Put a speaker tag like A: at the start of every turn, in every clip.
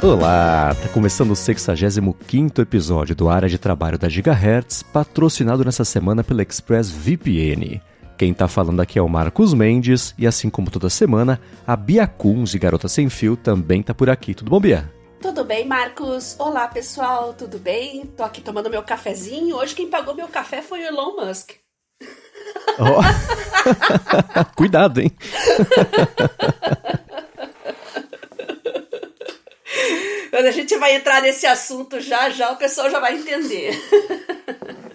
A: Olá, tá começando o 65º episódio do Área de Trabalho da Gigahertz, patrocinado nessa semana pela Express VPN. Quem tá falando aqui é o Marcos Mendes e assim como toda semana, a Bia Kunz de Garota Sem Fio também tá por aqui. Tudo bom, Bia?
B: Tudo bem, Marcos? Olá, pessoal, tudo bem? Tô aqui tomando meu cafezinho. Hoje quem pagou meu café foi o Elon Musk.
A: Oh. Cuidado, hein?
B: Quando a gente vai entrar nesse assunto já, já o pessoal já vai entender.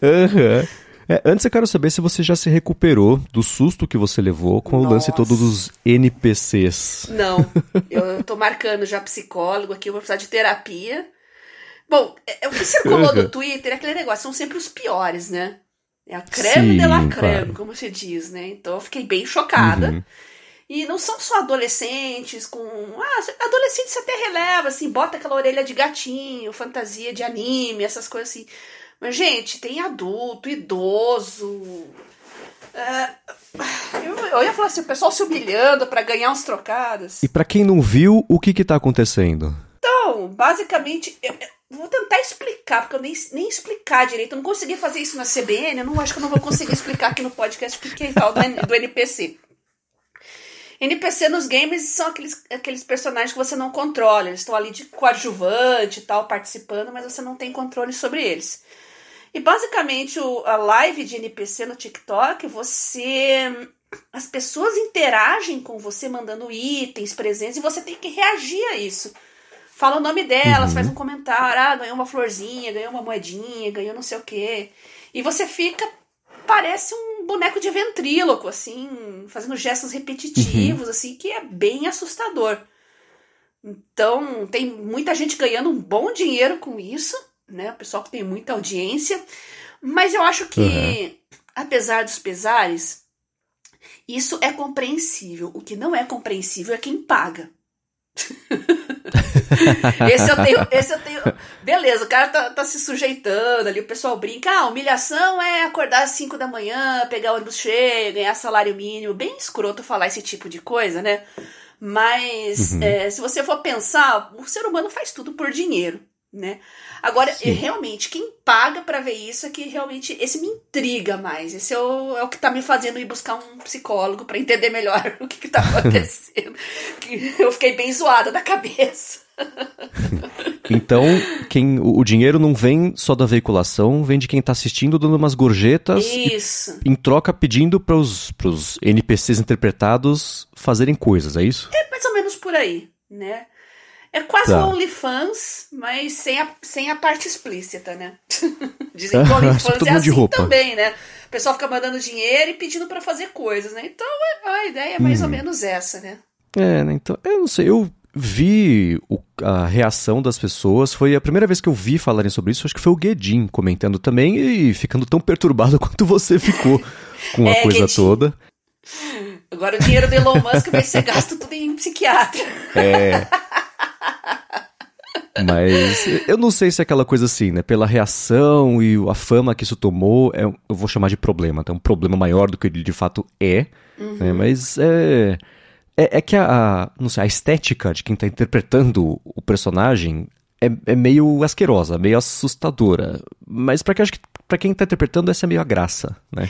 A: Uhum. É, antes eu quero saber se você já se recuperou do susto que você levou com Nossa. o lance todo dos NPCs.
B: Não, eu tô marcando já psicólogo aqui, eu vou precisar de terapia. Bom, é, é o que circulou uhum. no Twitter é aquele negócio, são sempre os piores, né? É a creme Sim, de la creme, claro. como se diz, né? Então eu fiquei bem chocada. Uhum. E não são só adolescentes com. Ah, adolescentes até releva, assim, bota aquela orelha de gatinho, fantasia de anime, essas coisas assim. Mas, gente, tem adulto, idoso. É, eu, eu, ia falar assim, o pessoal se humilhando para ganhar uns trocados.
A: E para quem não viu, o que que tá acontecendo?
B: Então, basicamente, eu, eu vou tentar explicar, porque eu nem, nem explicar direito. Eu não consegui fazer isso na CBN, eu não acho que eu não vou conseguir explicar aqui no podcast porque é tal do, do NPC. NPC nos games são aqueles, aqueles personagens que você não controla. Eles estão ali de coadjuvante e tal, participando, mas você não tem controle sobre eles. E basicamente o, a live de NPC no TikTok, você. As pessoas interagem com você mandando itens, presentes, e você tem que reagir a isso. Fala o nome delas, uhum. faz um comentário, ah, ganhou uma florzinha, ganhou uma moedinha, ganhou não sei o quê. E você fica parece um boneco de ventríloco, assim, fazendo gestos repetitivos, uhum. assim, que é bem assustador. Então, tem muita gente ganhando um bom dinheiro com isso, né? O pessoal que tem muita audiência. Mas eu acho que, uhum. apesar dos pesares, isso é compreensível. O que não é compreensível é quem paga. esse eu tenho, esse eu tenho. Beleza, o cara tá, tá, se sujeitando ali, o pessoal brinca. Ah, humilhação é acordar às 5 da manhã, pegar o ônibus cheio, ganhar salário mínimo. Bem escroto falar esse tipo de coisa, né? Mas uhum. é, se você for pensar, o ser humano faz tudo por dinheiro, né? Agora, realmente, quem paga para ver isso é que realmente esse me intriga mais. Esse é o, é o que tá me fazendo ir buscar um psicólogo para entender melhor o que, que tá acontecendo. eu fiquei bem zoada da cabeça.
A: então, quem o dinheiro não vem só da veiculação, vem de quem está assistindo dando umas gorjetas
B: isso.
A: E, em troca pedindo para os NPCs interpretados fazerem coisas, é isso?
B: É mais ou menos por aí, né? É quase tá. um OnlyFans, mas sem a, sem a parte explícita, né? Dizem que o OnlyFans é assim também, né? O pessoal fica mandando dinheiro e pedindo para fazer coisas, né? Então a ideia é mais hum. ou menos essa, né?
A: É, né? Então, eu não sei, eu vi o, a reação das pessoas. Foi a primeira vez que eu vi falarem sobre isso. Acho que foi o Guedin comentando também e ficando tão perturbado quanto você ficou com a é, coisa Guedin. toda.
B: Agora o dinheiro do Elon Musk vai ser gasto tudo em psiquiatra.
A: É. Mas eu não sei se é aquela coisa assim, né? Pela reação e a fama que isso tomou, é, eu vou chamar de problema. É um problema maior do que ele de fato é. Uhum. Né? Mas é, é, é, que a, a, não sei, a estética de quem está interpretando o personagem é, é, meio asquerosa, meio assustadora. Mas para que, para quem está interpretando, essa é meio a graça, né?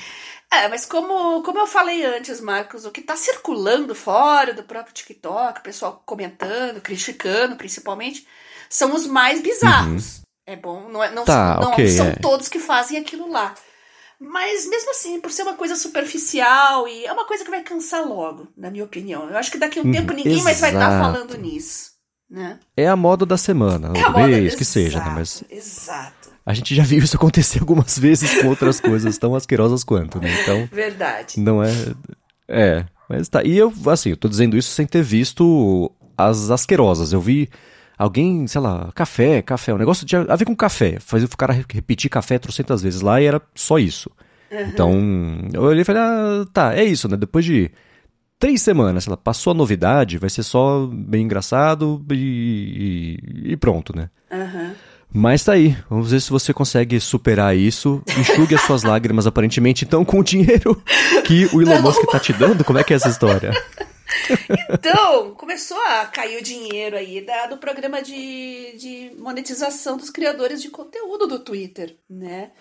B: É, mas como, como eu falei antes, Marcos, o que está circulando fora do próprio TikTok, o pessoal comentando, criticando principalmente, são os mais bizarros. Uhum. É bom, não, é, não, tá, não okay, são é. todos que fazem aquilo lá. Mas mesmo assim, por ser uma coisa superficial e é uma coisa que vai cansar logo, na minha opinião. Eu acho que daqui a um tempo uhum. ninguém Exato. mais vai estar tá falando nisso. Né?
A: É a moda da semana, é o mês, que seja, né? Mas
B: exato.
A: A gente já viu isso acontecer algumas vezes com outras coisas tão asquerosas quanto, né? Então.
B: Verdade.
A: Não é. É, mas tá. E eu, assim, eu tô dizendo isso sem ter visto as asquerosas. Eu vi Alguém, sei lá, café, café, um negócio tinha a ver com café. Fazia o cara repetir café trocentas vezes lá e era só isso. Uhum. Então, eu olhei e falei, ah, tá, é isso, né? Depois de três semanas, sei lá, passou a novidade, vai ser só bem engraçado e, e, e pronto, né?
B: Uhum.
A: Mas tá aí, vamos ver se você consegue superar isso. Enxugue as suas lágrimas, aparentemente, então, com o dinheiro que o Elon Musk tá te dando. Como é que é essa história?
B: Então, começou a cair o dinheiro aí da, do programa de, de monetização dos criadores de conteúdo do Twitter, né?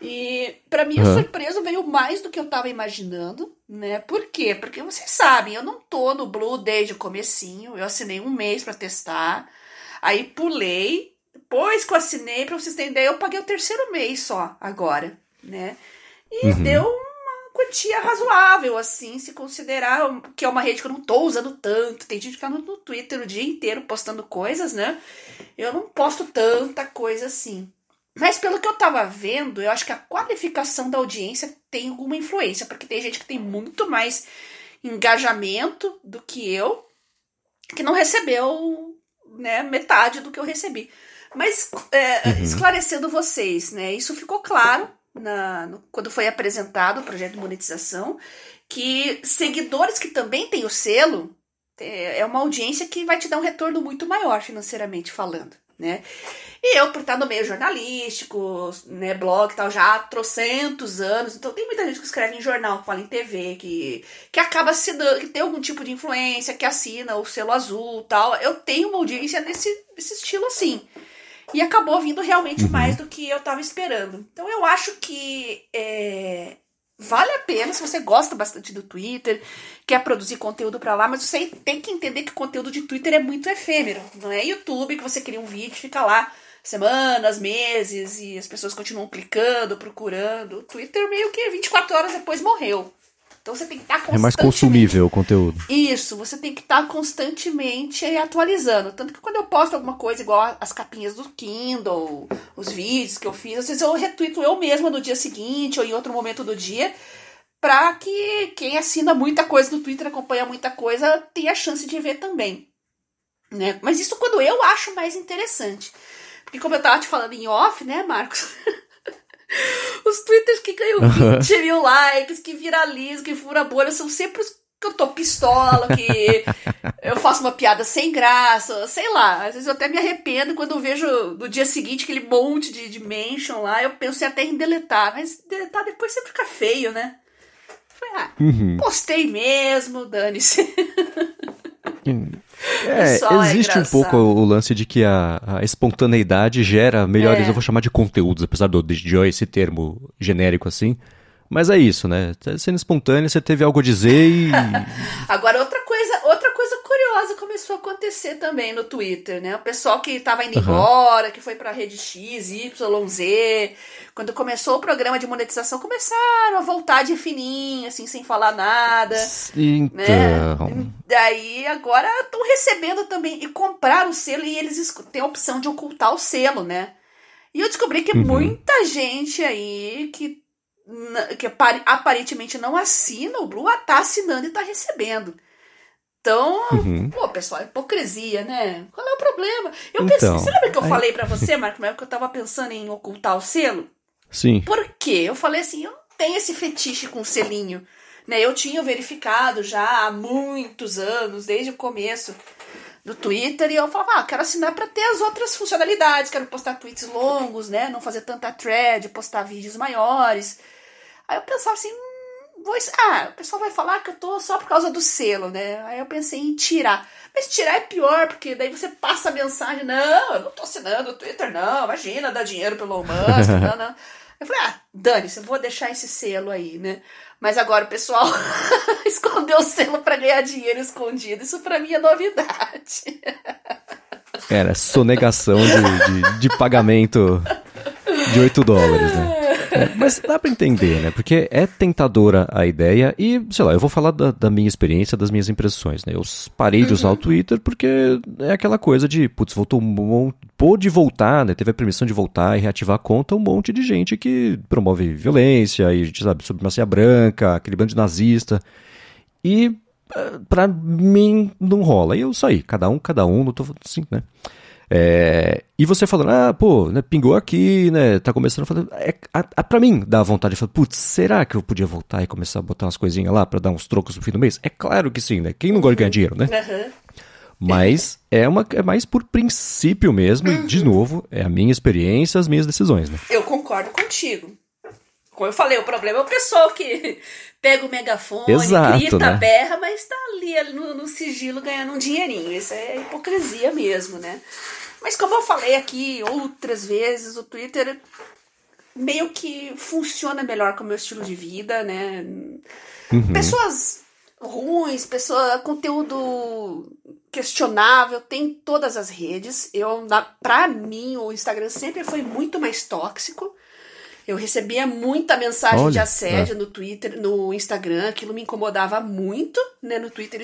B: E para minha uhum. surpresa veio mais do que eu tava imaginando, né? Por quê? Porque vocês sabem, eu não tô no Blue desde o comecinho, eu assinei um mês para testar, aí pulei, depois que eu assinei, para vocês terem ideia, eu paguei o terceiro mês só agora, né? E uhum. deu uma quantia razoável, assim, se considerar que é uma rede que eu não tô usando tanto. Tem gente que fica no, no Twitter o dia inteiro postando coisas, né? Eu não posto tanta coisa assim. Mas pelo que eu tava vendo, eu acho que a qualificação da audiência tem alguma influência, porque tem gente que tem muito mais engajamento do que eu, que não recebeu né, metade do que eu recebi. Mas é, uhum. esclarecendo vocês, né? Isso ficou claro na, no, quando foi apresentado o projeto de monetização, que seguidores que também têm o selo é, é uma audiência que vai te dar um retorno muito maior financeiramente falando né? E eu, por estar no meio jornalístico, né, blog e tal, já há trocentos anos, então tem muita gente que escreve em jornal, que fala em TV, que, que acaba dando, que tem algum tipo de influência, que assina o selo azul tal. Eu tenho uma audiência nesse, nesse estilo assim. E acabou vindo realmente uhum. mais do que eu estava esperando. Então eu acho que é, vale a pena se você gosta bastante do Twitter, quer produzir conteúdo para lá, mas você tem que entender que o conteúdo de Twitter é muito efêmero. Não é YouTube que você cria um vídeo, fica lá semanas, meses e as pessoas continuam clicando, procurando. O Twitter meio que 24 horas depois morreu. Então você tem que estar constantemente...
A: É mais consumível o conteúdo.
B: Isso, você tem que estar constantemente atualizando. Tanto que quando eu posto alguma coisa, igual as capinhas do Kindle, os vídeos que eu fiz, às vezes eu retuito eu mesma no dia seguinte ou em outro momento do dia, para que quem assina muita coisa no Twitter, acompanha muita coisa, tenha a chance de ver também. Né? Mas isso quando eu acho mais interessante. Porque como eu tava te falando em off, né, Marcos? Os twitters que ganham 20 mil likes, que viralizam, que fura bolha, são sempre os que eu tô pistola, que eu faço uma piada sem graça, sei lá. Às vezes eu até me arrependo quando eu vejo no dia seguinte aquele monte de, de mention lá, eu penso até em deletar, mas deletar depois sempre fica feio, né? Falei, ah, uhum. postei mesmo, dane-se.
A: É, existe é um pouco o lance de que a, a espontaneidade gera melhores, é. eu vou chamar de conteúdos, apesar do de Joy esse termo genérico assim. Mas é isso, né? Tá sendo espontâneo, você teve algo a dizer e.
B: Agora, outra coisa, outra coisa curiosa começou a acontecer também no Twitter, né? O pessoal que estava indo uhum. embora, que foi para a rede X, Y, Z, quando começou o programa de monetização, começaram a voltar de fininho, assim, sem falar nada.
A: Então. Né?
B: Daí agora estão recebendo também e compraram o selo e eles têm a opção de ocultar o selo, né? E eu descobri que uhum. muita gente aí que que aparentemente não assina o Blue, tá assinando e tá recebendo. Então, uhum. pô, pessoal, hipocrisia, né? Qual é o problema? Eu então, pensei, você lembra que eu aí... falei para você, Marco, na época que eu tava pensando em ocultar o selo?
A: Sim.
B: Por quê? Eu falei assim, eu não tenho esse fetiche com selinho. Né? Eu tinha verificado já há muitos anos, desde o começo do Twitter, e eu falava, ah, quero assinar para ter as outras funcionalidades, quero postar tweets longos, né? Não fazer tanta thread, postar vídeos maiores. Aí eu pensava assim, vou, ah, o pessoal vai falar que eu tô só por causa do selo, né? Aí eu pensei em tirar. Mas tirar é pior, porque daí você passa a mensagem, não, eu não tô assinando o Twitter, não, imagina dar dinheiro pelo Musk, não, não. Eu falei, ah, dane-se, eu vou deixar esse selo aí, né? Mas agora o pessoal escondeu o selo para ganhar dinheiro escondido. Isso para mim é novidade.
A: Era sonegação de, de, de pagamento de 8 dólares, né? É, mas dá para entender, né? Porque é tentadora a ideia e, sei lá, eu vou falar da, da minha experiência, das minhas impressões, né? Eu parei de usar uhum. o Twitter porque é aquela coisa de, putz, voltou um monte, pôde voltar, né? Teve a permissão de voltar e reativar a conta um monte de gente que promove violência e, sabe, supremacia branca, aquele bando de nazista. E eh, pra mim não rola. E eu saí, cada um, cada um, não tô assim, né? É, e você falando, ah, pô, né, pingou aqui, né, tá começando a fazer. É, a, a, pra mim, dá vontade de falar, putz, será que eu podia voltar e começar a botar umas coisinhas lá para dar uns trocos no fim do mês? É claro que sim, né? Quem não gosta de ganhar dinheiro, né? Uhum. Mas é, uma, é mais por princípio mesmo, uhum. e de novo, é a minha experiência, as minhas decisões, né?
B: Eu concordo contigo. Como eu falei, o problema é o pessoal que pega o megafone,
A: Exato,
B: grita,
A: né?
B: berra, mas tá ali, no, no sigilo ganhando um dinheirinho. Isso é hipocrisia mesmo, né? Mas como eu falei aqui outras vezes, o Twitter meio que funciona melhor com o meu estilo de vida, né? Pessoas ruins, pessoa, conteúdo questionável, tem todas as redes. Eu, na, pra mim, o Instagram sempre foi muito mais tóxico. Eu recebia muita mensagem
A: Olha,
B: de assédio no Twitter, no Instagram, aquilo me incomodava muito, né? No Twitter,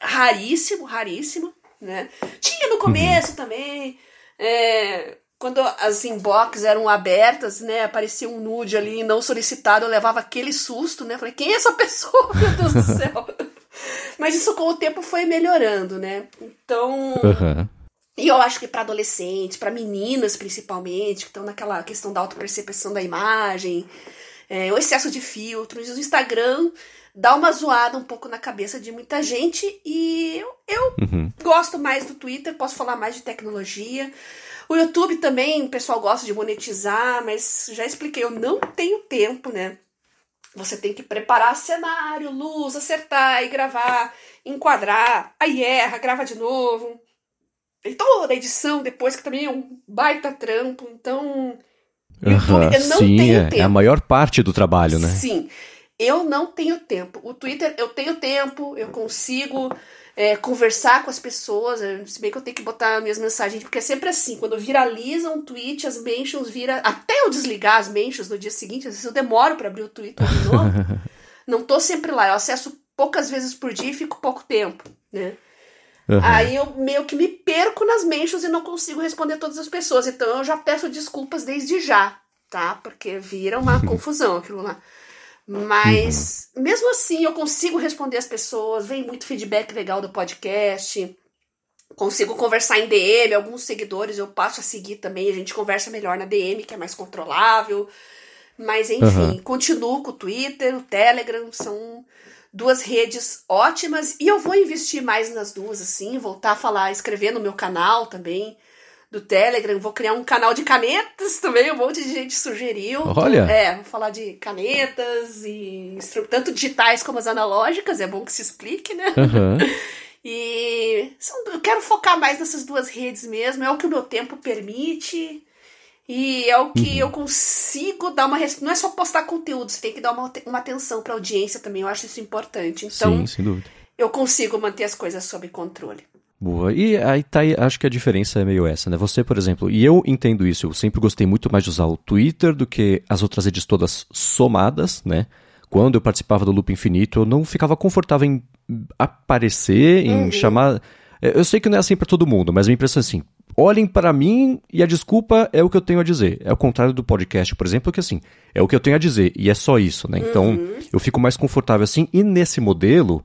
B: raríssimo, raríssimo, né? Tinha no começo também, é, quando as inbox eram abertas, né? Aparecia um nude ali não solicitado, eu levava aquele susto, né? Falei, quem é essa pessoa? Meu Deus do céu. Mas isso com o tempo foi melhorando, né? Então.
A: Aham.
B: E eu acho que para adolescentes, para meninas principalmente, que estão naquela questão da autopercepção da imagem, é, o excesso de filtros, o Instagram dá uma zoada um pouco na cabeça de muita gente e eu, eu
A: Uhum.
B: gosto mais do Twitter, posso falar mais de tecnologia. O YouTube também, o pessoal gosta de monetizar, mas já expliquei, eu não tenho tempo, né? Você tem que preparar cenário, luz, acertar e gravar, enquadrar, aí erra, grava de novo. E toda a edição depois, que também é um baita trampo. Então, YouTube, eu não
A: Sim,
B: tenho
A: é,
B: tempo.
A: é a maior parte do trabalho, né?
B: Sim, eu não tenho tempo. O Twitter, eu tenho tempo, eu consigo é, conversar com as pessoas, é, se bem que eu tenho que botar minhas mensagens, porque é sempre assim, quando viraliza um tweet, as mentions vira até eu desligar as mentions no dia seguinte, às vezes eu demoro para abrir o Twitter de novo. não tô sempre lá, eu acesso poucas vezes por dia e fico pouco tempo, né?
A: Aham.
B: Aí eu meio que me perco nas mentions e não consigo responder todas as pessoas. Então eu já peço desculpas desde já, tá? Porque vira uma confusão aquilo lá. Mas mesmo assim eu consigo responder as pessoas, vem muito feedback legal do podcast. Consigo conversar em DM, alguns seguidores eu passo a seguir também, a gente conversa melhor na DM, que é mais controlável. Mas enfim,
A: Aham.
B: continuo com o Twitter, o Telegram, são duas redes ótimas e eu vou investir mais nas duas, assim, voltar a falar, escrever no meu canal também do Telegram, vou criar um canal de canetas também, um monte de gente sugeriu.
A: Olha.
B: É, vou falar de canetas e tanto digitais como as analógicas, é bom que se explique, né?
A: Aham.
B: E eu quero focar mais nessas duas redes mesmo, é o que o meu tempo permite. E é o que eu consigo dar uma. Não é só postar conteúdo, você tem que dar uma, uma atenção pra audiência também, eu acho isso importante. Então,
A: Sim, sem dúvida.
B: eu consigo manter as coisas sob controle.
A: Boa. E aí tá aí, acho que a diferença é meio essa, né? Você, por exemplo, e eu entendo isso, eu sempre gostei muito mais de usar o Twitter do que as outras redes todas somadas, né? Quando eu participava do Loop Infinito, eu não ficava confortável em aparecer, em chamar. É, Eu sei que não é assim pra todo mundo, mas a minha impressão é assim: olhem para mim e a desculpa é o que eu tenho a dizer. É o contrário do podcast, por exemplo, que assim, é o que eu tenho a dizer e é só isso, né? Então, eu fico mais confortável assim, e nesse modelo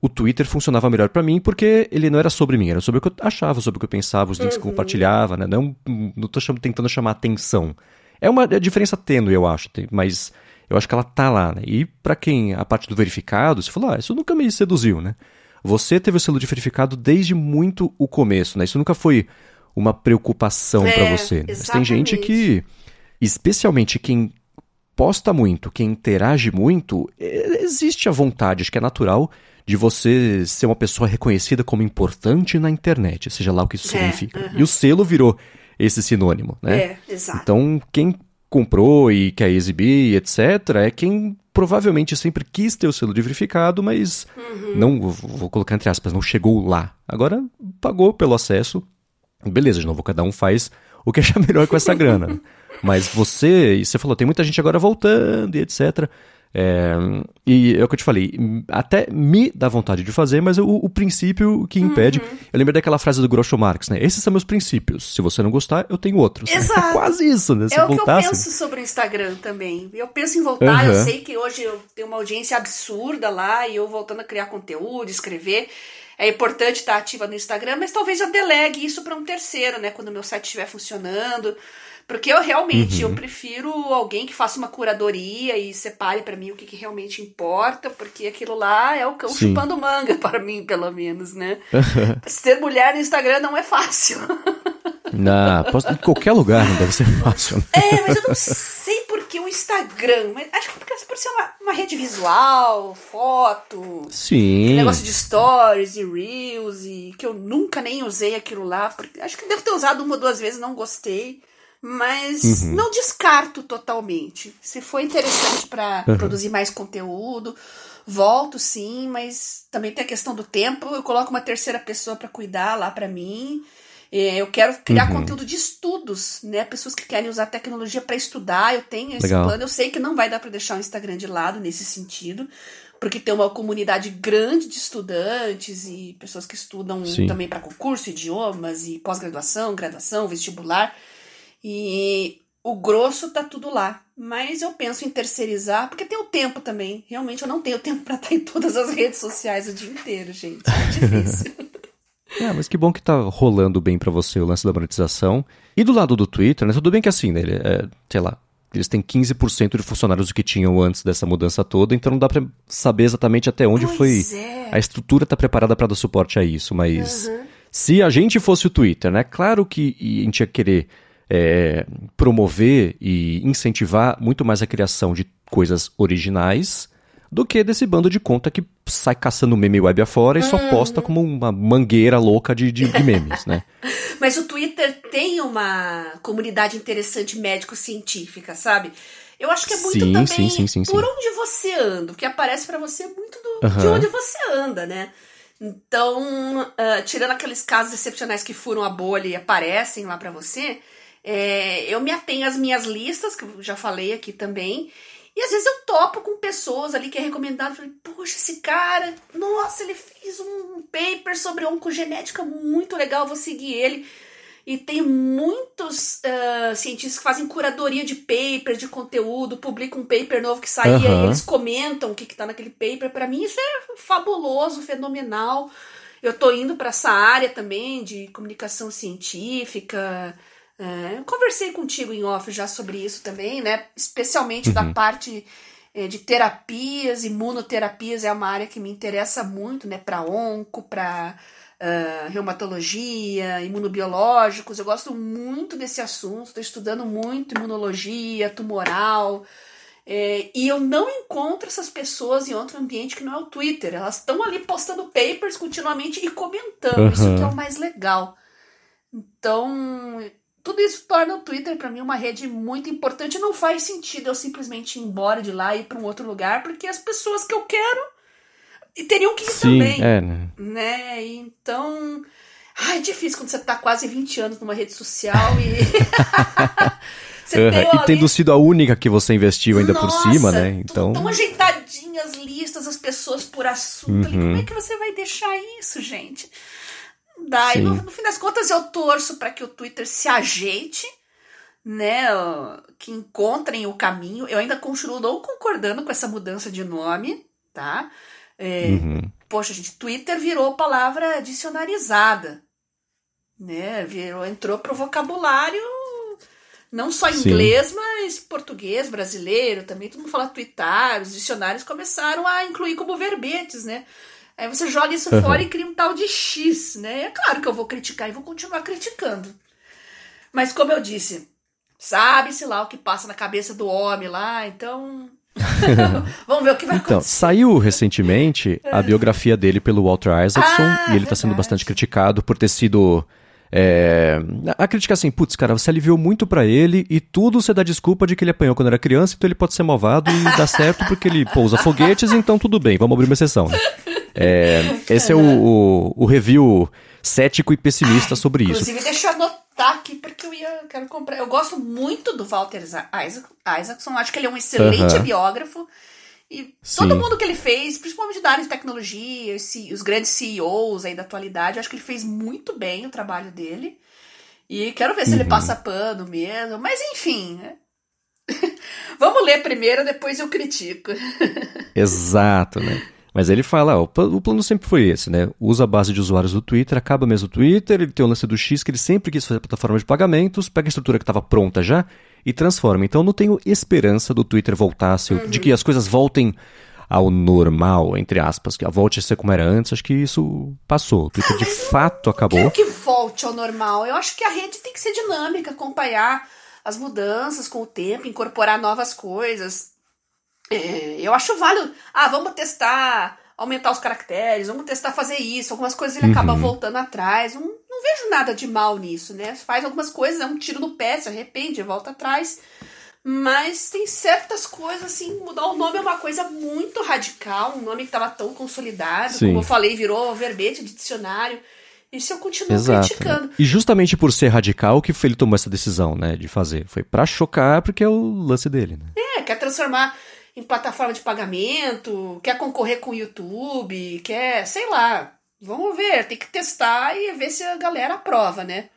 A: o Twitter funcionava melhor pra mim porque ele não era sobre mim, era sobre o que eu achava, sobre o que eu pensava, os links que eu compartilhava, né? Não, não tô cham- tentando chamar atenção. É uma é diferença tênue, eu acho, mas eu acho que ela tá lá, né? E pra quem a parte do verificado, você falou, ah, isso nunca me seduziu, né? Você teve o selo de verificado desde muito o começo, né? Isso nunca foi uma preocupação
B: É,
A: você. né? Mas tem gente
B: exatamente.
A: que, especialmente quem posta muito, quem interage muito, existe a vontade, acho que é natural, de você ser uma pessoa reconhecida como importante na internet, seja lá o que isso
B: É,
A: significa.
B: aham.
A: E o selo virou esse sinônimo, né?
B: É, exato.
A: Então, quem comprou e quer exibir, etc., é quem provavelmente sempre quis ter o selo de verificado, mas
B: Uhum.
A: não, vou colocar entre aspas, não chegou lá. Agora pagou pelo acesso. Beleza, de novo, cada um faz o que achar melhor com essa grana. Mas você, e você falou, tem muita gente agora voltando e etc. É, e é o que eu te falei, até me dá vontade de fazer, mas o, o princípio que impede.
B: Uhum.
A: Eu lembro daquela frase do Groucho Marx, né? Esses são meus princípios. Se você não gostar, eu tenho outros.
B: Exato.
A: É quase isso, né? Se
B: É o que eu
A: voltasse.
B: penso sobre o Instagram também. Eu penso em voltar, eu
A: Aham.
B: sei que hoje eu tenho uma audiência absurda lá e eu voltando a criar conteúdo, escrever. É importante estar ativa no Instagram, mas talvez eu delegue isso para um terceiro, né? Quando o meu site estiver funcionando. Porque eu realmente
A: Uhum.
B: eu prefiro alguém que faça uma curadoria e separe para mim o que, que realmente importa, porque aquilo lá é o cão
A: Sim.
B: chupando manga para mim, pelo menos, né? Ser mulher no Instagram não é fácil.
A: Na, posso, em qualquer lugar não deve ser fácil. né?
B: É, mas eu não sei Instagram, mas acho que por ser uma, uma rede visual, foto,
A: Sim.
B: negócio de stories e reels, e que eu nunca nem usei aquilo lá, porque acho que devo ter usado uma ou duas vezes, não gostei. Mas uhum. não descarto totalmente. Se for interessante para uhum. produzir mais conteúdo, volto sim, mas também tem a questão do tempo. Eu coloco uma terceira pessoa para cuidar lá para mim. É, eu quero criar uhum. conteúdo de estudos, né? Pessoas que querem usar tecnologia para estudar. Eu tenho esse Legal. plano. Eu sei que não vai dar para deixar o Instagram de lado nesse sentido, porque tem uma comunidade grande de estudantes e pessoas que estudam Sim. também para concurso, idiomas e pós-graduação, graduação, vestibular. E o grosso tá tudo lá. Mas eu penso em terceirizar, porque tem o tempo também. Realmente eu não tenho tempo para estar em todas as redes sociais o dia inteiro, gente. É difícil.
A: É, mas que bom que tá rolando bem para você o lance da monetização. E do lado do Twitter, né? Tudo bem que assim, né? Ele, é, sei lá, eles têm 15% de funcionários do que tinham antes dessa mudança toda, então não dá para saber exatamente até onde
B: pois
A: foi.
B: É.
A: A estrutura tá preparada para dar suporte a isso, mas uhum. se a gente fosse o Twitter, né? Claro que a gente ia querer é, promover e incentivar muito mais a criação de coisas originais do que desse bando de conta que sai caçando meme web afora e só uhum. posta como uma mangueira louca de, de, de memes, né?
B: Mas o Twitter tem uma comunidade interessante médico-científica, sabe? Eu acho que é muito
A: sim,
B: também
A: sim, sim, sim,
B: por onde você anda, o que aparece para você é muito do, uhum. de onde você anda, né? Então, uh, tirando aqueles casos excepcionais que furam a bolha e aparecem lá para você, é, eu me atenho às minhas listas, que eu já falei aqui também. E às vezes eu topo com pessoas ali que é recomendado. Falei, poxa, esse cara, nossa, ele fez um paper sobre oncogenética muito legal, vou seguir ele. E tem muitos uh, cientistas que fazem curadoria de paper, de conteúdo, publicam um paper novo que saía uhum. e eles comentam o que, está naquele paper. Para mim, isso é fabuloso, fenomenal. Eu tô indo para essa área também de comunicação científica. É, eu conversei contigo em off já sobre isso também, né? Especialmente uhum. da parte é, de terapias, imunoterapias é uma área que me interessa muito, né? Para onco, para uh, reumatologia, imunobiológicos. Eu gosto muito desse assunto, estou estudando muito imunologia, tumoral. É, e eu não encontro essas pessoas em outro ambiente que não é o Twitter. Elas estão ali postando papers continuamente e comentando. Uhum. Isso que é o mais legal. Então, tudo isso torna o Twitter para mim uma rede muito importante. Não faz sentido eu simplesmente ir embora de lá e ir para um outro lugar, porque as pessoas que eu quero teriam que ir
A: Sim,
B: também.
A: É, né?
B: né? Então. Ai, é difícil quando você tá quase 20 anos numa rede social e.
A: uhum. e tendo sido a única que você investiu ainda Nossa, por cima, né? Então.
B: Tão ajeitadinhas listas, as pessoas por assunto. Uhum. Como é que você vai deixar isso, gente? E no, no, fim das contas eu torço para que o Twitter se ajeite, né? Que encontrem o caminho. Eu ainda continuo não concordando com essa mudança de nome, tá? É, uhum. Poxa, gente, Twitter virou palavra dicionarizada, né? Virou, entrou pro vocabulário não só inglês, Sim. mas português, brasileiro também. Todo mundo fala twittar, os dicionários começaram a incluir como verbetes, né? Aí você joga isso uhum. fora e cria um tal de X, né? É claro que eu vou criticar e vou continuar criticando. Mas como eu disse, sabe-se lá o que passa na cabeça do homem lá, então. Vamos ver o que vai então, acontecer.
A: Saiu recentemente a é. biografia dele pelo Walter Isaacson ah, e ele está sendo bastante criticado por ter sido. É... A crítica é assim, putz, cara, você aliviou muito para ele e tudo você dá desculpa de que ele apanhou quando era criança, então ele pode ser malvado e dá certo porque ele pousa foguetes, então tudo bem, vamos abrir uma exceção, né? É, esse é o, o, o, review cético e pessimista Ai, sobre
B: inclusive,
A: isso.
B: Inclusive, deixa eu anotar aqui, porque eu ia, quero comprar. Eu gosto muito do Walter Isaacson, acho que ele é um excelente uh -huh. biógrafo. E Sim. todo mundo que ele fez, principalmente da área de tecnologia, os grandes CEOs aí da atualidade, acho que ele fez muito bem o trabalho dele. E quero ver se uhum. ele passa pano mesmo. Mas enfim, né? Vamos ler primeiro, depois eu critico.
A: Exato, né? Mas ele fala, ó, o plano sempre foi esse, né? Usa a base de usuários do Twitter, acaba mesmo o Twitter, ele tem o lance do X que ele sempre quis fazer plataforma de pagamentos, pega a estrutura que estava pronta já e transforma. Então não tenho esperança do Twitter voltar, a uhum. de que as coisas voltem ao normal, entre aspas, que a volte a ser como era antes, acho que isso passou. O Twitter de fato acabou.
B: Que volte ao normal. Eu acho que a rede tem que ser dinâmica, acompanhar as mudanças com o tempo, incorporar novas coisas. É, eu acho válido. Ah, vamos testar aumentar os caracteres, vamos testar fazer isso. Algumas coisas ele uhum. acaba voltando atrás. Não, não vejo nada de mal nisso, né? Faz algumas coisas, é um tiro no pé, se arrepende, volta atrás. Mas tem certas coisas, assim, mudar o nome é uma coisa muito radical, um nome que estava tão consolidado, Sim. como eu falei, virou verbete de dicionário. Isso eu continuo Exato, criticando. Né?
A: E justamente por ser radical que ele tomou essa decisão, né, de fazer. Foi para chocar, porque é o lance dele, né?
B: É, quer transformar em plataforma de pagamento, quer concorrer com o YouTube, quer, sei lá. Vamos ver, tem que testar e ver se a galera aprova, né?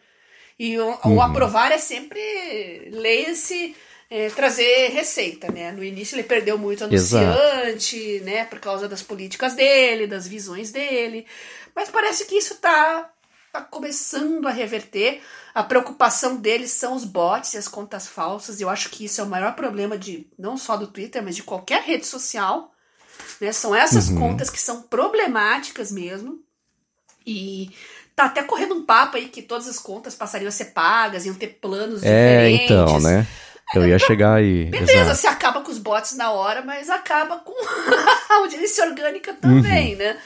B: E o, uhum. o aprovar é sempre leia-se é, trazer receita, né? No início ele perdeu muito anunciante, Exato. né? Por causa das políticas dele, das visões dele. Mas parece que isso tá, tá começando a reverter. A preocupação deles são os bots e as contas falsas. Eu acho que isso é o maior problema de não só do Twitter, mas de qualquer rede social. Né? São essas uhum. contas que são problemáticas mesmo. E tá até correndo um papo aí que todas as contas passariam a ser pagas, iam ter planos é,
A: diferentes. É, então, né? Eu ia chegar aí.
B: Beleza, Exato. você acaba com os bots na hora, mas acaba com a audiência orgânica também, uhum. né?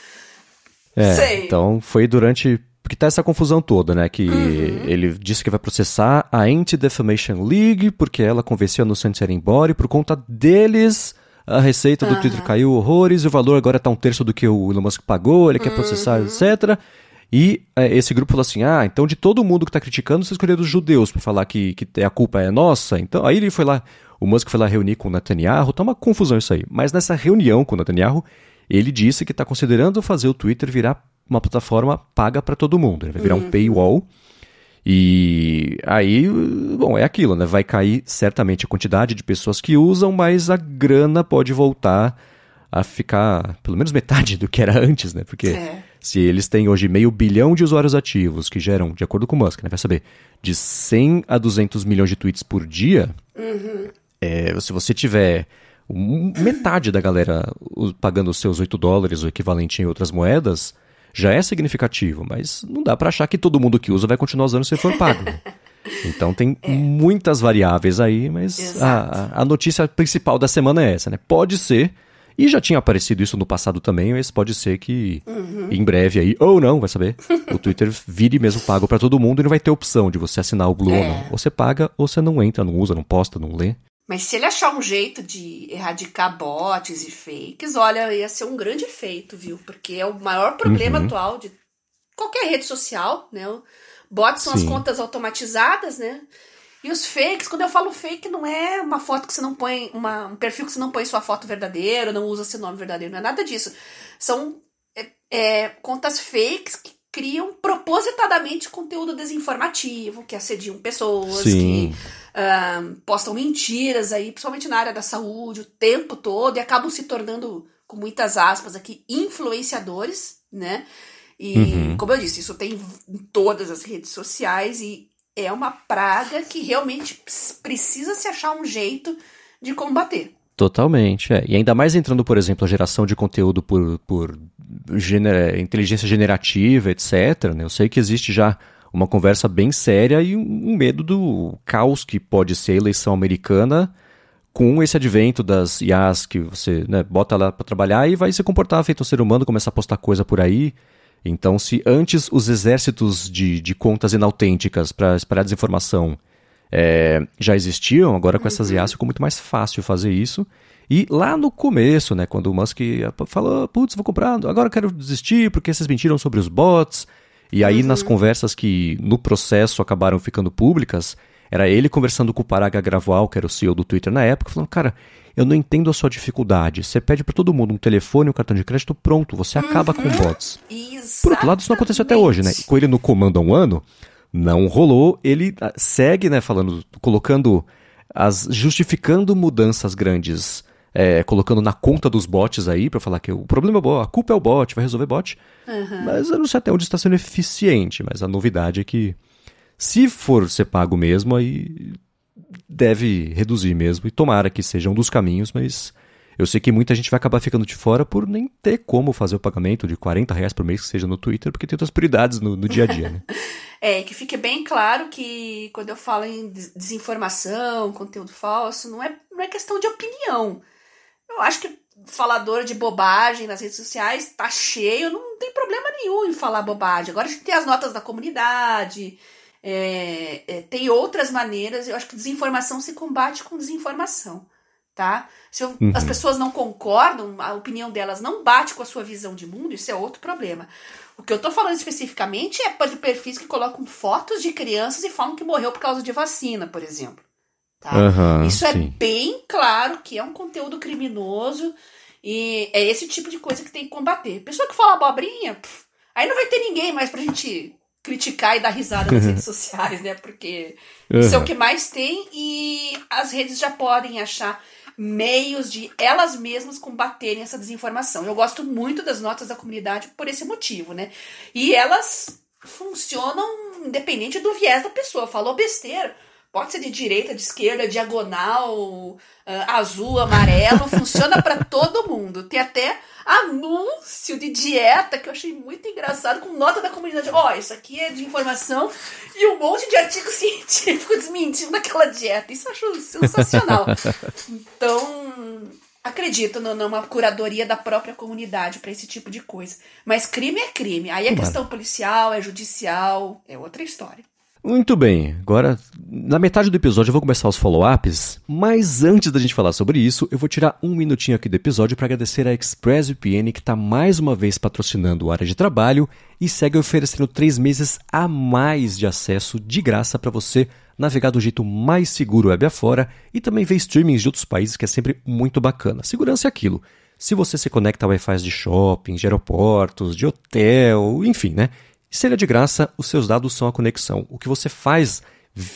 A: É, Sei. então foi durante porque tá essa confusão toda, né? Que uhum. ele disse que vai processar a Anti-Defamation League, porque ela convenceu a anunciante a ir embora, e por conta deles, a receita do uhum. Twitter caiu horrores, e o valor agora tá um terço do que o Elon Musk pagou, ele quer processar, uhum. etc. E é, esse grupo falou assim: ah, então de todo mundo que tá criticando, você escolheu os judeus para falar que, que a culpa é nossa. Então, aí ele foi lá, o Musk foi lá reunir com o Netanyahu, tá uma confusão isso aí. Mas nessa reunião com o Netanyahu, ele disse que está considerando fazer o Twitter virar uma plataforma paga para todo mundo. Ele vai virar uhum. um paywall. E aí, bom, é aquilo, né? Vai cair certamente a quantidade de pessoas que usam, mas a grana pode voltar a ficar pelo menos metade do que era antes, né? Porque é. se eles têm hoje meio bilhão de usuários ativos que geram, de acordo com o Musk, né? Vai saber, de 100 a 200 milhões de tweets por dia, uhum. é, se você tiver metade da galera pagando os seus 8 dólares, o equivalente em outras moedas, já é significativo, mas não dá para achar que todo mundo que usa vai continuar usando se for pago. Então tem é. muitas variáveis aí, mas a, a, notícia principal da semana é essa, né? Pode ser, e já tinha aparecido isso no passado também, mas pode ser que uhum. em breve aí, ou não, vai saber, o Twitter vire mesmo pago para todo mundo e não vai ter opção de você assinar o Blue é. ou não. Ou você paga, ou você não entra, não usa, não posta, não lê.
B: Mas se ele achar um jeito de erradicar bots e fakes, olha, ia ser um grande feito, viu? Porque é o maior problema uhum. atual de qualquer rede social, né? Bots são Sim. as contas automatizadas, né? E os fakes, quando eu falo fake, não é uma foto que você não põe, uma, um perfil que você não põe sua foto verdadeira, não usa seu nome verdadeiro, não é nada disso. São é, é, contas fakes que criam propositadamente conteúdo desinformativo, que assediam pessoas, Sim. que postam mentiras aí, principalmente na área da saúde, o tempo todo, e acabam se tornando, com muitas aspas aqui, influenciadores, né? E, uhum. como eu disse, isso tem em todas as redes sociais e é uma praga que realmente precisa se achar um jeito de combater.
A: Totalmente, é. E ainda mais entrando, por exemplo, a geração de conteúdo por, por gener... inteligência generativa, etc. Né? Eu sei que existe já uma conversa bem séria e um medo do caos que pode ser a eleição americana com esse advento das IAs que você né, bota lá para trabalhar e vai se comportar feito um ser humano, começar a postar coisa por aí. Então, se antes os exércitos de, de contas inautênticas para espalhar desinformação é, já existiam, agora com essas uhum. IAs ficou muito mais fácil fazer isso. E lá no começo, né, quando o Musk falou, putz, vou comprar, agora quero desistir porque vocês mentiram sobre os bots, e aí, uhum. nas conversas que no processo acabaram ficando públicas, era ele conversando com o Paraga Gravoal, que era o CEO do Twitter na época, falando: Cara, eu não entendo a sua dificuldade. Você pede para todo mundo um telefone, um cartão de crédito, pronto, você acaba uhum. com bots.
B: Exatamente.
A: Por outro lado, isso não aconteceu até hoje, né? Com ele no comando há um ano, não rolou. Ele ah, segue, né, falando, colocando as. justificando mudanças grandes é, colocando na conta dos bots aí para falar que o problema é o bot, a culpa é o bot, vai resolver bot. Uhum. Mas eu não sei até onde está sendo eficiente, mas a novidade é que se for ser pago mesmo, aí deve reduzir mesmo. E tomara que seja um dos caminhos, mas eu sei que muita gente vai acabar ficando de fora por nem ter como fazer o pagamento de 40 reais por mês que seja no Twitter, porque tem outras prioridades no, no dia a dia, né?
B: É, que fique bem claro que quando eu falo em desinformação, conteúdo falso, não é, não é questão de opinião. Eu acho que falador de bobagem nas redes sociais tá cheio, não tem problema nenhum em falar bobagem. Agora a gente tem as notas da comunidade, é, é, tem outras maneiras. Eu acho que desinformação se combate com desinformação, tá? Se eu, uhum. as pessoas não concordam, a opinião delas não bate com a sua visão de mundo, isso é outro problema. O que eu tô falando especificamente é de perfis que colocam fotos de crianças e falam que morreu por causa de vacina, por exemplo. Tá? Uhum, Isso é bem claro que é um conteúdo criminoso e é esse tipo de coisa que tem que combater. Pessoa que fala abobrinha, pff, aí não vai ter ninguém mais pra gente criticar e dar risada nas redes sociais, né? Porque uhum. isso é o que mais tem e as redes já podem achar meios de elas mesmas combaterem essa desinformação. Eu gosto muito das notas da comunidade por esse motivo, né? E elas funcionam independente do viés da pessoa. Falou besteira, pode ser de direita, de esquerda, diagonal, uh, azul, amarelo, funciona para todo mundo. Tem até anúncio de dieta que eu achei muito engraçado, com nota da comunidade. Ó, oh, isso aqui é de informação e um monte de artigo científico desmentindo aquela dieta. Isso eu acho sensacional. Então, acredito numa curadoria da própria comunidade para esse tipo de coisa. Mas crime é crime. Aí é questão policial, é judicial, é outra história.
A: Muito bem, agora na metade do episódio eu vou começar os follow-ups, mas antes da gente falar sobre isso, eu vou tirar um minutinho aqui do episódio para agradecer a ExpressVPN que está mais uma vez patrocinando a área de trabalho e segue oferecendo três meses a mais de acesso de graça para você navegar do jeito mais seguro web afora e também ver streamings de outros países que é sempre muito bacana. Segurança é aquilo. Se você se conecta a Wi-Fi de shopping, de aeroportos, de hotel, enfim, né? Se ele é de graça, os seus dados são a conexão. O que você faz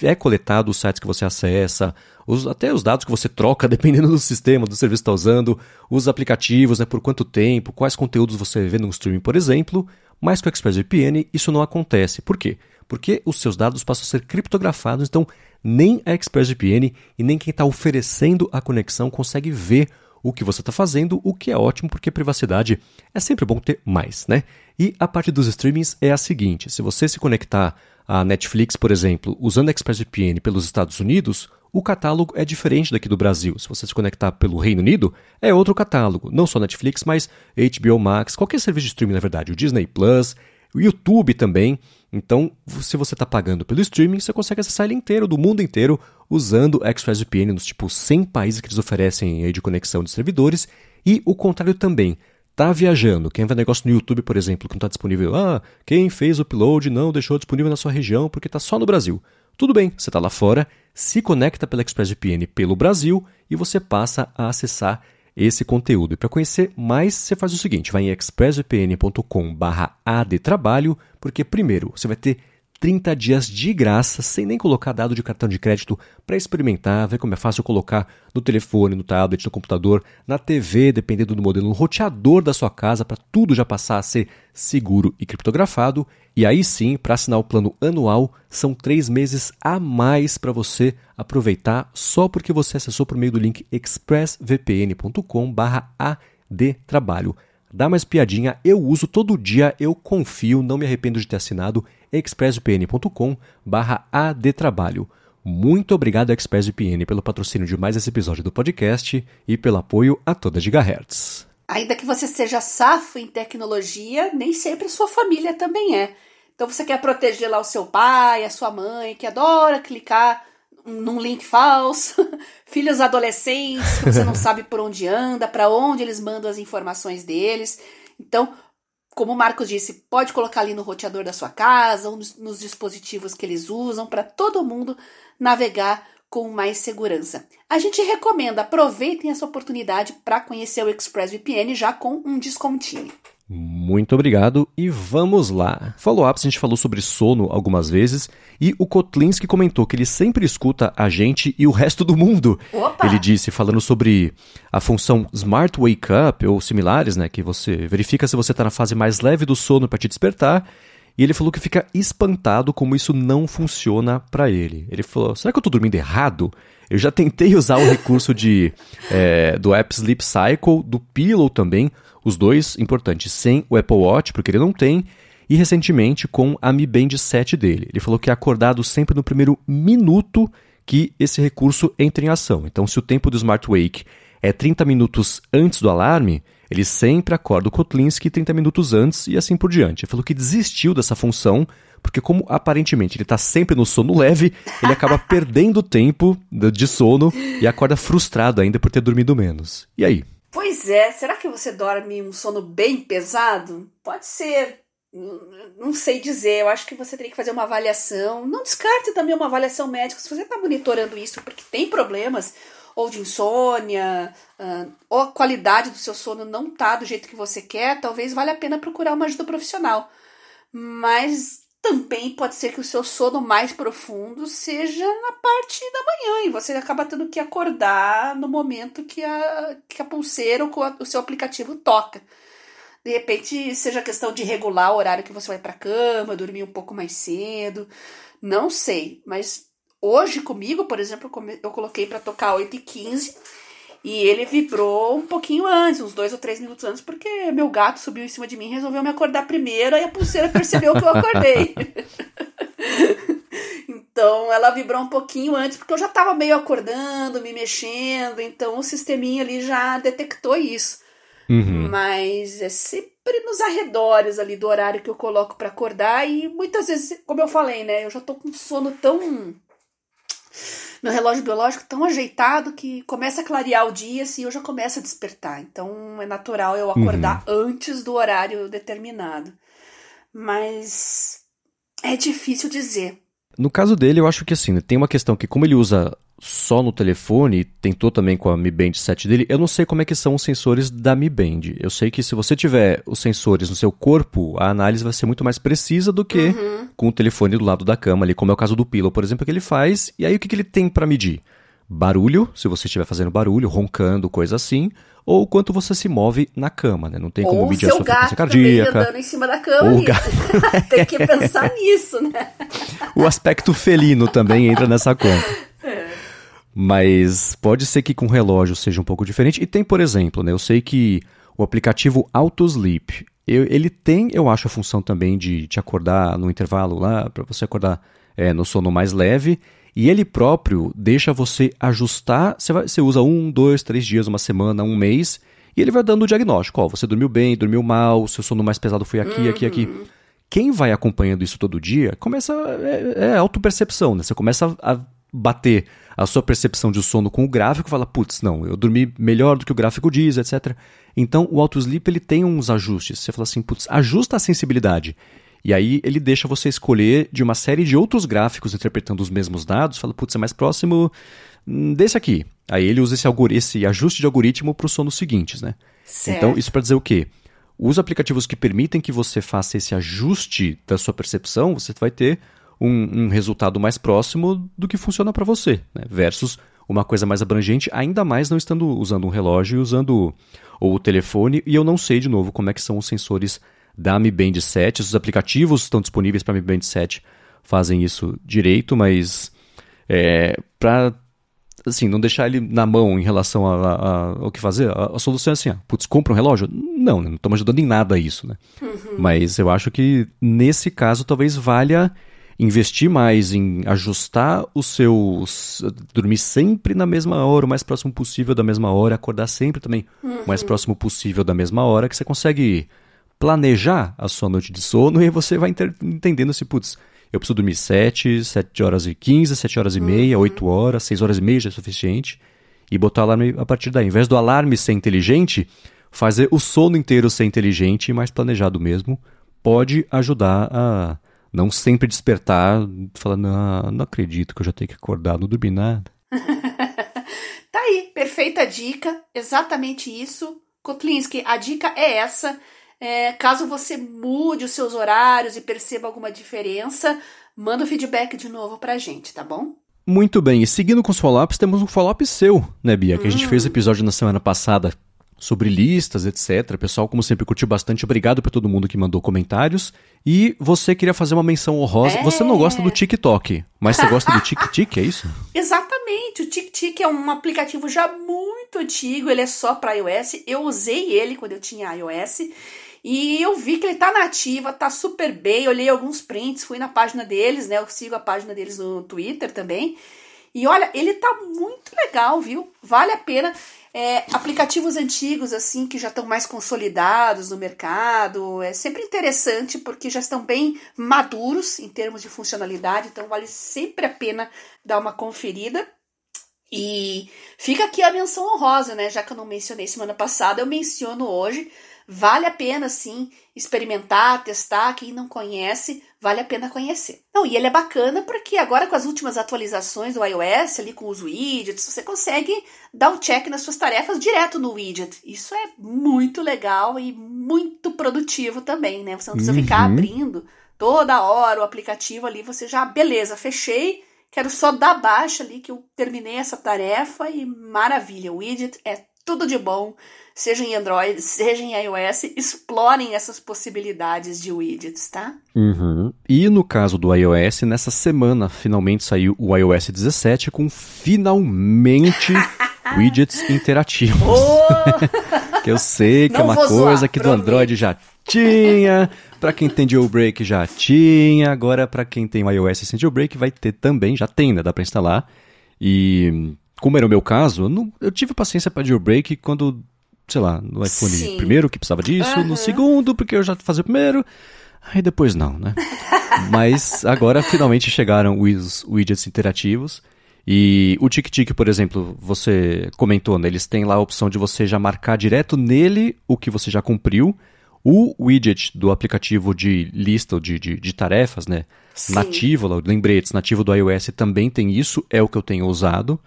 A: é coletado os sites que você acessa, os, até os dados que você troca, dependendo do sistema, do serviço que está usando, os aplicativos, né, por quanto tempo, quais conteúdos você vê no streaming, por exemplo. Mas com o ExpressVPN isso não acontece. Por quê? Porque os seus dados passam a ser criptografados, então nem a ExpressVPN e nem quem está oferecendo a conexão consegue ver o que você está fazendo, o que é ótimo, porque privacidade é sempre bom ter mais, né? E a parte dos streamings é a seguinte: se você se conectar à Netflix, por exemplo, usando ExpressVPN pelos Estados Unidos, o catálogo é diferente daqui do Brasil. Se você se conectar pelo Reino Unido, é outro catálogo. Não só Netflix, mas HBO Max, qualquer serviço de streaming, na verdade, o Disney Plus, o YouTube também. Então, se você está pagando pelo streaming, você consegue acessar ele inteiro, do mundo inteiro, usando ExpressVPN nos tipo 100 países que eles oferecem aí de conexão de servidores. E o contrário também. Tá viajando, quem vê negócio no YouTube, por exemplo, que não está disponível, ah, quem fez o upload não deixou disponível na sua região porque está só no Brasil. Tudo bem, você está lá fora, se conecta pela ExpressVPN pelo Brasil e você passa a acessar esse conteúdo. E para conhecer mais, você faz o seguinte: vai em expressvpn.com/adtrabalho, porque primeiro você vai ter 30 dias de graça, sem nem colocar dado de cartão de crédito, para experimentar, ver como é fácil colocar no telefone, no tablet, no computador, na TV, dependendo do modelo, no roteador da sua casa, para tudo já passar a ser seguro e criptografado. E aí sim, para assinar o plano anual, são três meses a mais para você aproveitar só porque você acessou por meio do link expressvpn.com/adtrabalho. Dá mais piadinha, eu uso todo dia, eu confio, não me arrependo de ter assinado expressvpn.com/adtrabalho. Muito obrigado ExpressVPN pelo patrocínio de mais esse episódio do podcast e pelo apoio a toda Gigahertz.
B: Ainda que você seja safo em tecnologia, nem sempre sua família também é. Então você quer proteger lá o seu pai, a sua mãe, que adora clicar num link falso, filhos adolescentes que você não sabe por onde anda, para onde eles mandam as informações deles. Então, como o Marcos disse, pode colocar ali no roteador da sua casa ou nos, nos dispositivos que eles usam para todo mundo navegar com mais segurança. A gente recomenda, aproveitem essa oportunidade para conhecer o ExpressVPN já com um descontinho.
A: Muito obrigado e vamos lá. Follow-ups, a gente falou sobre sono algumas vezes e o Kotlinski comentou que ele sempre escuta a gente e o resto do mundo. Opa! Ele disse, falando sobre a função Smart Wake Up ou similares, né, que você verifica se você está na fase mais leve do sono para te despertar. E ele falou que fica espantado como isso não funciona para ele. Ele falou: será que eu estou dormindo errado? Eu já tentei usar o recurso de é, do app Sleep Cycle, do Pillow também, os dois importantes, sem o Apple Watch, porque ele não tem. e recentemente com a Mi Band 7 dele. Ele falou que é acordado sempre no primeiro minuto que esse recurso entra em ação. Então, se o tempo do Smart Wake é 30 minutos antes do alarme, ele sempre acorda o Kotlinski 30 minutos antes e assim por diante. Ele falou que desistiu dessa função porque como aparentemente ele está sempre no sono leve, ele acaba perdendo tempo de sono e acorda frustrado ainda por ter dormido menos. E aí?
B: Pois é, será que você dorme um sono bem pesado? Pode ser. Não sei dizer, eu acho que você teria que fazer uma avaliação. Não descarte também uma avaliação médica se você está monitorando isso, porque tem problemas, ou de insônia, uh, ou a qualidade do seu sono não tá do jeito que você quer, talvez valha a pena procurar uma ajuda profissional. Mas também pode ser que o seu sono mais profundo seja na parte da manhã e você acaba tendo que acordar no momento que a, que a pulseira ou o seu aplicativo toca. De repente, seja questão de regular o horário que você vai para cama, dormir um pouco mais cedo. Não sei, mas hoje comigo, por exemplo, eu coloquei para tocar 8h15 e ele vibrou um pouquinho antes, uns dois ou três minutos antes, porque meu gato subiu em cima de mim e resolveu me acordar primeiro, aí a pulseira percebeu que eu acordei. então ela vibrou um pouquinho antes, porque eu já estava meio acordando, me mexendo, então o sisteminha ali já detectou isso. Uhum. Mas é sempre nos arredores ali do horário que eu coloco para acordar, e muitas vezes, como eu falei, né, eu já tô com sono tão meu relógio biológico tão ajeitado que começa a clarear o dia assim eu já começo a despertar. Então é natural eu acordar uhum. antes do horário determinado. Mas é difícil dizer.
A: No caso dele, eu acho que assim, tem uma questão que como ele usa só no telefone, tentou também com a Mi Band 7 dele. Eu não sei como é que são os sensores da Mi Band. Eu sei que se você tiver os sensores no seu corpo, a análise vai ser muito mais precisa do que uhum. com o telefone do lado da cama ali, como é o caso do Pillow, por exemplo, que ele faz. E aí o que, que ele tem para medir? Barulho, se você estiver fazendo barulho, roncando, coisa assim, ou quanto você se move na cama, né? Não tem como
B: ou
A: medir a sua
B: frequência
A: cardíaca.
B: andando em cima da cama. Ou gato... tem que pensar nisso, né?
A: O aspecto felino também entra nessa conta. Mas pode ser que com relógio seja um pouco diferente. E tem, por exemplo, né, eu sei que o aplicativo AutoSleep, ele tem, eu acho, a função também de te acordar no intervalo lá, para você acordar é, no sono mais leve. E ele próprio deixa você ajustar. Você, vai, você usa um, dois, três dias, uma semana, um mês. E ele vai dando o diagnóstico. Ó, você dormiu bem, dormiu mal, seu sono mais pesado foi aqui, uhum. aqui, aqui. Uhum. Quem vai acompanhando isso todo dia, começa. É, é autopercepção, né? Você começa a bater a sua percepção de sono com o gráfico, fala, putz, não, eu dormi melhor do que o gráfico diz, etc. Então o AutoSleep ele tem uns ajustes. Você fala assim, putz, ajusta a sensibilidade. E aí ele deixa você escolher de uma série de outros gráficos interpretando os mesmos dados, fala, putz, é mais próximo hum, desse aqui. Aí ele usa esse, esse ajuste de algoritmo para os sonos seguintes, né? Certo. Então, isso para dizer o quê? Os aplicativos que permitem que você faça esse ajuste da sua percepção, você vai ter um, um resultado mais próximo do que funciona para você, né? versus uma coisa mais abrangente, ainda mais não estando usando um relógio e usando ou o telefone, e eu não sei de novo como é que são os sensores da Mi Band 7, os aplicativos estão disponíveis para Mi Band 7 fazem isso direito, mas é, para assim, não deixar ele na mão em relação a, a, ao que fazer, a, a, solução é assim, ah, putz, compra um relógio? Não, não estamos ajudando em nada isso, né? Uhum. Mas eu acho que nesse caso talvez valha investir mais em ajustar os seus. dormir sempre na mesma hora, o mais próximo possível da mesma hora, acordar sempre também uhum. o mais próximo possível da mesma hora, que você consegue planejar a sua noite de sono e você vai entendendo se, putz, eu preciso dormir 7, 7 horas e 15, 7 horas e meia, uhum. 8 horas, 6 horas e meia já é suficiente. E botar o alarme a partir daí. Ao invés do alarme ser inteligente, fazer o sono inteiro ser inteligente e mais planejado mesmo pode ajudar a não sempre despertar falar, não, não acredito que eu já tenho que acordar, não dormi nada.
B: tá aí, perfeita dica, exatamente isso. Kotlinski, a dica é essa. É, caso você mude os seus horários e perceba alguma diferença, manda o feedback de novo pra gente, tá bom?
A: Muito bem, e seguindo com os follow-ups, temos um follow-up seu, né, Bia? Que hum. a gente fez hum. episódio na semana passada sobre listas, etc. Pessoal, como sempre, curtiu bastante. Obrigado para todo mundo que mandou comentários. E você queria fazer uma menção honrosa. É... Você não gosta do TikTok, mas você gosta do TikTok, é isso?
B: Exatamente. O TikTok é um aplicativo já muito antigo, ele é só para iOS. Eu usei ele quando eu tinha iOS. E eu vi que ele tá nativa, tá super bem. Olhei alguns prints, fui na página deles, né? Eu sigo a página deles no Twitter também. E olha, ele tá muito legal, viu? Vale a pena. É, aplicativos antigos, assim, que já estão mais consolidados no mercado, é sempre interessante porque já estão bem maduros em termos de funcionalidade, então vale sempre a pena dar uma conferida. E fica aqui a menção honrosa, né? Já que eu não mencionei semana passada, eu menciono hoje Vale a pena, sim, experimentar, testar. Quem não conhece, vale a pena conhecer. Não, e ele é bacana porque agora com as últimas atualizações do iOS, ali com os widgets, você consegue dar um check nas suas tarefas direto no widget. Isso é muito legal e muito produtivo também, né? Você não precisa uhum. ficar abrindo toda hora o aplicativo ali, você já, beleza, fechei, quero só dar baixa ali que eu terminei essa tarefa e maravilha, o widget é tudo de bom seja em Android, seja em iOS, explorem essas possibilidades de widgets, tá?
A: Uhum. E no caso do iOS, nessa semana finalmente saiu o iOS 17 com finalmente widgets interativos. Oh! que eu sei que é Não é uma coisa zoar, que do Android já tinha, para quem tem jailbreak já tinha, agora para quem tem o iOS sem jailbreak vai ter também, já tem, né? Dá para instalar. E como era o meu caso, eu, não, eu tive paciência para jailbreak quando sei lá, no iPhone Sim. primeiro que precisava disso, uhum. no segundo porque eu já fazia o primeiro, aí depois não, né? Mas agora finalmente chegaram os widgets interativos. E o TikTok, por exemplo, você comentou, né? Eles têm lá a opção de você já marcar direto nele o que você já cumpriu. O widget do aplicativo de lista de, de, de tarefas, né? Sim. Nativo, lembretes, nativo do iOS também tem isso, é o que eu tenho usado.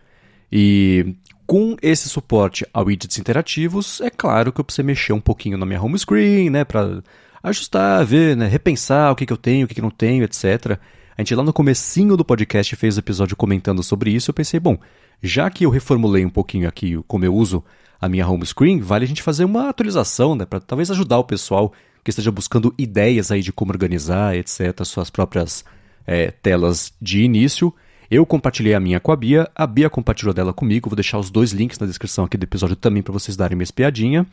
A: E com esse suporte a widgets interativos, é claro que eu preciso mexer um pouquinho na minha home screen, né, para ajustar, ver, né, repensar o que, que eu tenho, o que, que não tenho, etc. A gente lá no comecinho do podcast fez o episódio comentando sobre isso, eu pensei, bom, já que eu reformulei um pouquinho aqui como eu uso a minha home screen, vale a gente fazer uma atualização, né, para talvez ajudar o pessoal que esteja buscando ideias aí de como organizar, etc, suas próprias é, telas de início. Eu compartilhei a minha com a Bia, a Bia compartilhou dela comigo. Vou deixar os dois links na descrição aqui do episódio também para vocês darem uma espiadinha.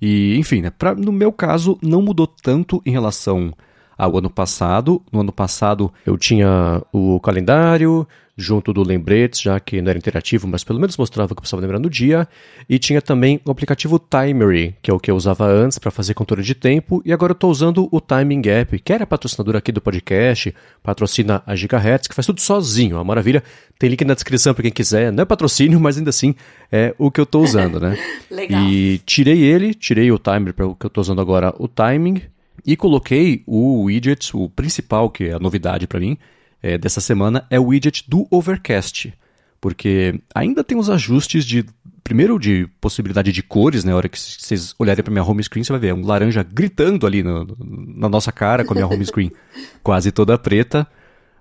A: E, enfim, né, pra, no meu caso, não mudou tanto em relação ao ano passado. No ano passado eu tinha o calendário, junto do lembretes, já que não era interativo, mas pelo menos mostrava que eu precisava lembrar no dia. E tinha também o aplicativo Timery, que é o que eu usava antes para fazer controle de tempo, e agora eu estou usando o Timing App, que era patrocinador aqui do podcast, patrocina a Gigahertz, que faz tudo sozinho, uma maravilha. Tem link na descrição para quem quiser. Não é patrocínio, mas ainda assim é o que eu estou usando, né?
B: Legal.
A: E tirei ele, tirei o timer para o que eu estou usando agora, o Timing, e coloquei o widget, o principal, que é a novidade para mim, é, dessa semana é o widget do Overcast. Porque ainda tem os ajustes de. Primeiro, de possibilidade de cores, né? A hora que vocês olharem para minha home screen, você vai ver é um laranja gritando ali no, na nossa cara com a minha home screen quase toda preta.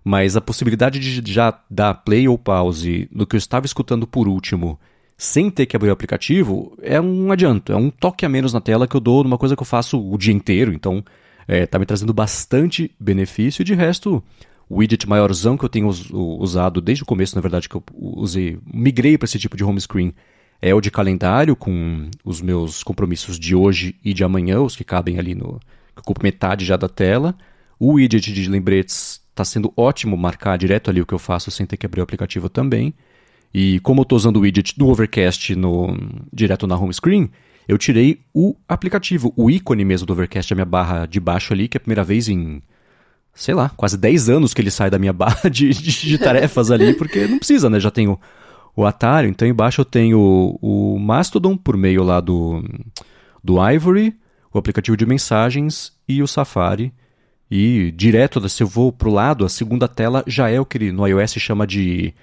A: Mas a possibilidade de já dar play ou pause no que eu estava escutando por último, sem ter que abrir o aplicativo, é um adianto, é um toque a menos na tela que eu dou numa coisa que eu faço o dia inteiro. Então, é, tá me trazendo bastante benefício. E de resto, widget maiorzão que eu tenho usado desde o começo, na verdade, que eu usei, migrei para esse tipo de home screen, é o de calendário, com os meus compromissos de hoje e de amanhã, os que cabem ali no. que ocupa metade já da tela. O widget de lembretes está sendo ótimo marcar direto ali o que eu faço sem ter que abrir o aplicativo também. E como eu estou usando o widget do Overcast no, direto na home screen, eu tirei o aplicativo, o ícone mesmo do Overcast, a minha barra de baixo ali, que é a primeira vez em sei lá, quase 10 anos que ele sai da minha barra de, de, de tarefas ali, porque não precisa, né? Já tenho o Atari, então embaixo eu tenho o, o Mastodon por meio lá do, do Ivory, o aplicativo de mensagens e o Safari. E direto, se eu vou pro lado, a segunda tela já é o que ele, no iOS chama de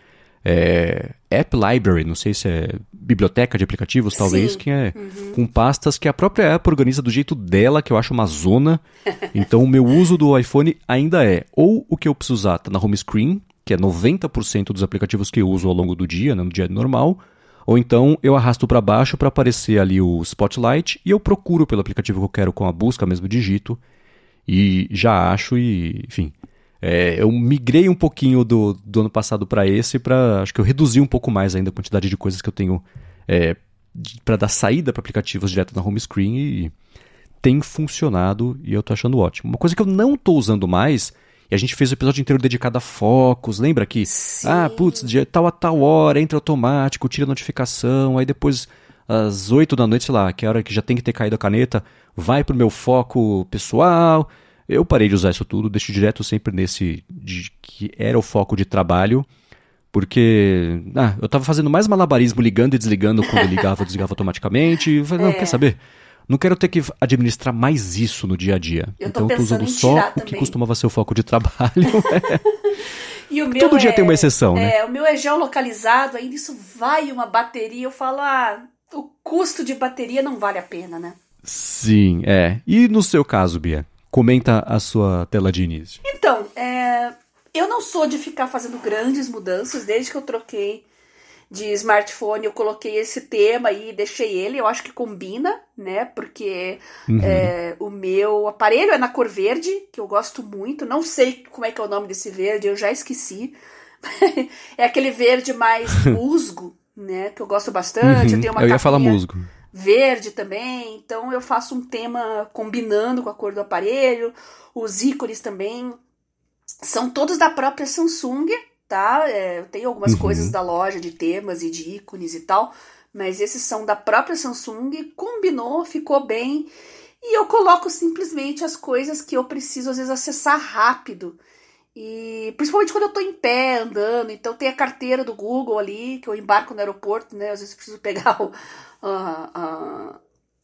A: é, App Library, não sei se é biblioteca de aplicativos, talvez, Sim. que é uhum. com pastas que a própria Apple organiza do jeito dela, que eu acho uma zona. então o meu uso do iPhone ainda é ou o que eu preciso usar tá na home screen, que é 90% dos aplicativos que eu uso ao longo do dia, né, no dia normal, Ou então eu arrasto para baixo para aparecer ali o Spotlight e eu procuro pelo aplicativo que eu quero com a busca mesmo, digito e já acho e, enfim. É, eu migrei um pouquinho do, do ano passado para esse para acho que eu reduzi um pouco mais ainda a quantidade de coisas que eu tenho é, para dar saída para aplicativos direto na home screen e tem funcionado e eu tô achando ótimo. Uma coisa que eu não tô usando mais e a gente fez o episódio inteiro dedicado a focos. Lembra que,
B: Sim.
A: ah, putz, de tal a tal hora, entra automático, tira a notificação, aí depois às 8 da noite, sei lá, que é a hora que já tem que ter caído a caneta, vai pro meu foco pessoal. Eu parei de usar isso tudo, deixo direto sempre nesse de, que era o foco de trabalho, porque ah, eu tava fazendo mais malabarismo ligando e desligando quando ligava, desligava automaticamente. E eu falei, não,
B: É.
A: quer saber? Não quero ter que administrar mais isso no dia a dia.
B: Eu
A: então eu
B: pensando
A: usando só o que
B: também.
A: costumava ser o foco de trabalho.
B: E o meu
A: Todo dia
B: é-
A: tem uma exceção, né?
B: É, o meu é geolocalizado, ainda isso vai uma bateria. Eu falo, ah, o custo de bateria não vale a pena, né?
A: Sim, é. E no seu caso, Bia? Comenta a sua tela de início.
B: Então, é, eu não sou de ficar fazendo grandes mudanças. Desde que eu troquei de smartphone, eu coloquei esse tema e deixei ele. Eu acho que combina, né? Porque
A: Uhum.
B: é, o meu aparelho é na cor verde, que eu gosto muito. Não sei como é que é o nome desse verde, eu já esqueci. é aquele verde mais musgo, né? Que eu gosto bastante. Eu,
A: Uhum.
B: tenho uma
A: Eu ia falar musgo.
B: Verde também, então eu faço um tema combinando com a cor do aparelho. Os ícones também são todos da própria Samsung, tá? É, eu tenho algumas
A: Uhum.
B: coisas da loja de temas e de ícones e tal, mas esses são da própria Samsung, combinou, ficou bem. E eu coloco simplesmente as coisas que eu preciso às vezes acessar rápido. E principalmente quando eu tô em pé, andando, então tem a carteira do Google ali, que eu embarco no aeroporto, né? Às vezes preciso pegar o, a- a-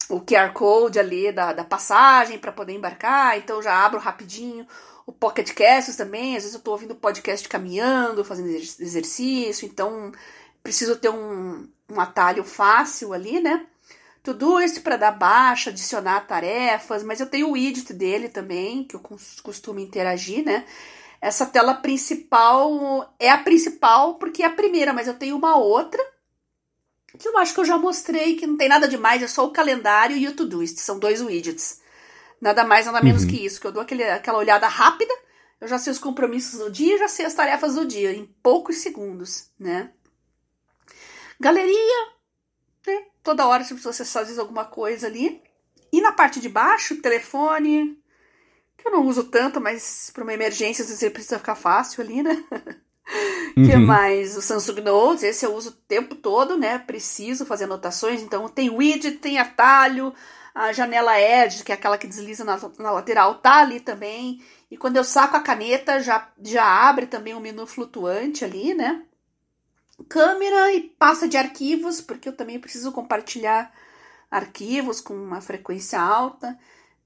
B: o QR Code ali da, da passagem para poder embarcar, então já abro rapidinho. O Pocket Casts também, às vezes eu tô ouvindo podcast caminhando, fazendo exer- exercício, então preciso ter um, um atalho fácil ali, né? Tudo isso para dar baixa, adicionar tarefas, mas eu tenho o widget dele também, que eu cos- costumo interagir, né? Essa tela principal é a principal porque é a primeira, mas eu tenho uma outra que eu acho que eu já mostrei que não tem nada demais, é só o calendário e o Todoist, são dois widgets. Nada mais, nada menos
A: Uhum.
B: que isso, que eu dou aquele, aquela olhada rápida, eu já sei os compromissos do dia, já sei as tarefas do dia, em poucos segundos, né? Galeria, né? Toda hora você precisa acessar às vezes alguma coisa ali. E na parte de baixo, telefone, que eu não uso tanto, mas para uma emergência às vezes ele precisa ficar fácil ali, né? que
A: Uhum.
B: mais? O Samsung Notes, esse eu uso o tempo todo, né? Preciso fazer anotações, então tem widget, tem atalho, a janela Edge, que é aquela que desliza na, na lateral, tá ali também. E quando eu saco a caneta, já, já abre também um menu flutuante ali, né? Câmera e pasta de arquivos, porque eu também preciso compartilhar arquivos com uma frequência alta.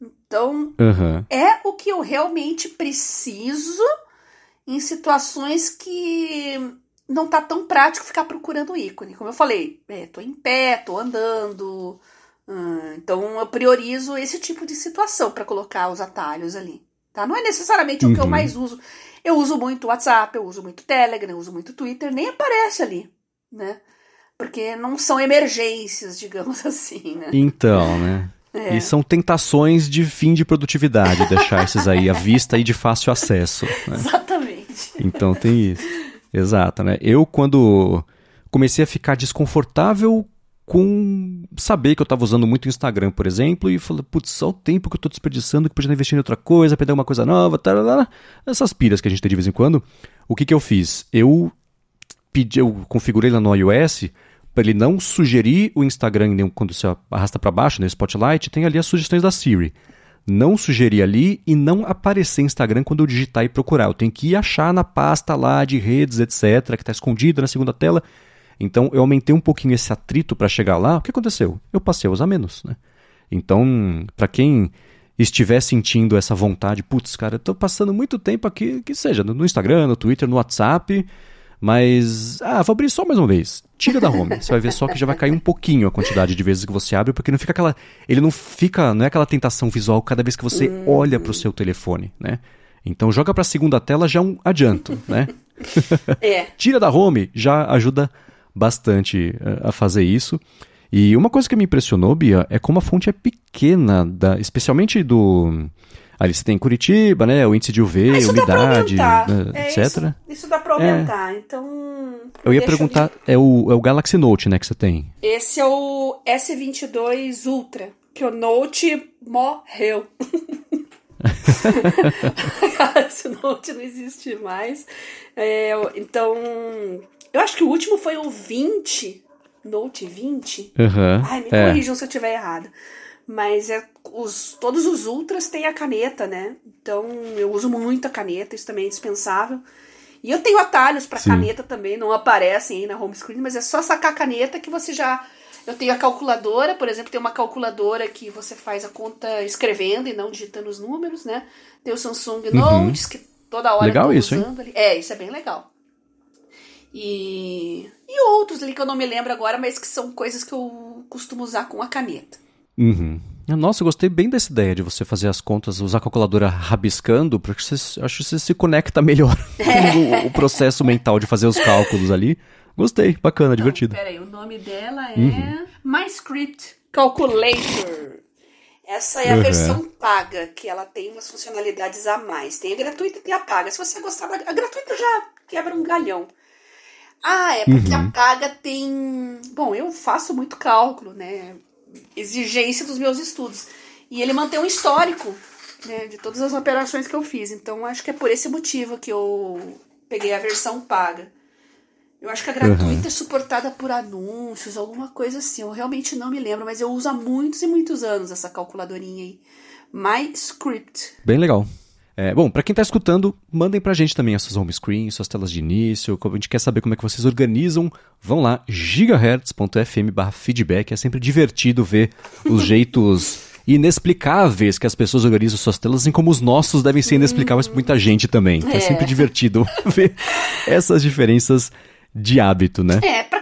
B: Então,
A: Aham.
B: é o que eu realmente preciso em situações que não tá tão prático ficar procurando ícone. Como eu falei, é, tô em pé, tô andando. hum, então eu priorizo esse tipo de situação para colocar os atalhos ali. Tá? Não é necessariamente o que eu
A: Uhum.
B: mais uso. Eu uso muito WhatsApp, eu uso muito Telegram, eu uso muito Twitter, nem aparece ali, né? Porque não são emergências, digamos assim, né?
A: Então, né?
B: É.
A: E são tentações de fim de produtividade, deixar esses aí à vista e de fácil acesso. né?
B: Exatamente.
A: Então tem isso. Exato, né? Eu, quando comecei a ficar desconfortável com saber que eu estava usando muito o Instagram, por exemplo, e falei, putz, só o tempo que eu estou desperdiçando, que podia investir em outra coisa, aprender uma coisa nova, tarará, essas piras que a gente tem de vez em quando. O que, que eu fiz? Eu pedi, eu configurei lá no iOS para ele não sugerir o Instagram quando você arrasta para baixo, no Spotlight, tem ali as sugestões da Siri. Não sugerir ali e não aparecer Instagram quando eu digitar e procurar. Eu tenho que ir achar na pasta lá de redes, etc., que está escondida na segunda tela. Então eu aumentei um pouquinho esse atrito para chegar lá. O que aconteceu? Eu passei a usar menos, né? Então, para quem estiver sentindo essa vontade, putz, cara, eu tô passando muito tempo aqui, que seja no Instagram, no Twitter, no WhatsApp, mas ah, vou abrir só mais uma vez. Tira da home. Você vai ver só que já vai cair um pouquinho a quantidade de vezes que você abre, porque não fica aquela, ele não fica, não é aquela tentação visual cada vez que você olha para o seu telefone, né? Então joga para a segunda tela já é um adianto, né?
B: É.
A: Tira da home já ajuda bastante uh, a fazer isso. E uma coisa que me impressionou, Bia, é como a fonte é pequena, da, especialmente do. Ali você tem Curitiba, né? O índice de UV, ah, umidade, né, é, etc.
B: Isso, isso, dá pra aumentar. É. Então.
A: Eu ia perguntar, é, o, é o Galaxy Note, né, que você tem?
B: Esse é o S22 Ultra, que o Note morreu. Galaxy Note não existe mais. É, então. Eu acho que o último foi o 20 Note 20.
A: Uhum,
B: Ai, me é. corrijam se eu estiver errado. Mas é, os, todos os Ultras têm a caneta, né? Então eu uso muito a caneta, isso também é indispensável. E eu tenho atalhos para caneta também, não aparecem aí na home screen, mas é só sacar a caneta que você já. Eu tenho a calculadora, por exemplo, tem uma calculadora que você faz a conta escrevendo e não digitando os números, né? Tem o Samsung uhum. Notes, que toda hora
A: legal
B: eu tô
A: isso,
B: usando
A: hein?
B: ali. É, isso é bem legal. E, e outros ali que eu não me lembro agora, mas que são coisas que eu costumo usar com a caneta.
A: Uhum. Nossa, eu gostei bem dessa ideia de você fazer as contas, usar a calculadora rabiscando, porque você, acho que você se conecta melhor com o, o, processo mental de fazer os cálculos ali. Gostei, bacana, então, divertido.
B: Peraí, o nome dela é uhum. MyScript Calculator. Essa é a uhum. versão paga, que ela tem umas funcionalidades a mais. Tem a gratuita e tem a paga. Se você gostar da a gratuita já quebra um galhão. Ah, é porque uhum. a paga tem. Bom, eu faço muito cálculo, né? Exigência dos meus estudos. E ele mantém um histórico né, de todas as operações que eu fiz. Então acho que é por esse motivo que eu peguei a versão paga. Eu acho que a gratuita uhum. é suportada por anúncios, alguma coisa assim. Eu realmente não me lembro, mas eu uso há muitos e muitos anos essa calculadorinha aí. MyScript.
A: Bem legal. É, bom, para quem está escutando, mandem para a gente também as suas home screens, suas telas de início, a gente quer saber como é que vocês organizam. Vão lá, gigahertz.fm feedback, é sempre divertido ver os jeitos inexplicáveis que as pessoas organizam suas telas, assim como os nossos devem ser inexplicáveis para muita gente também. É. é sempre divertido ver essas diferenças de hábito, né?
B: É, para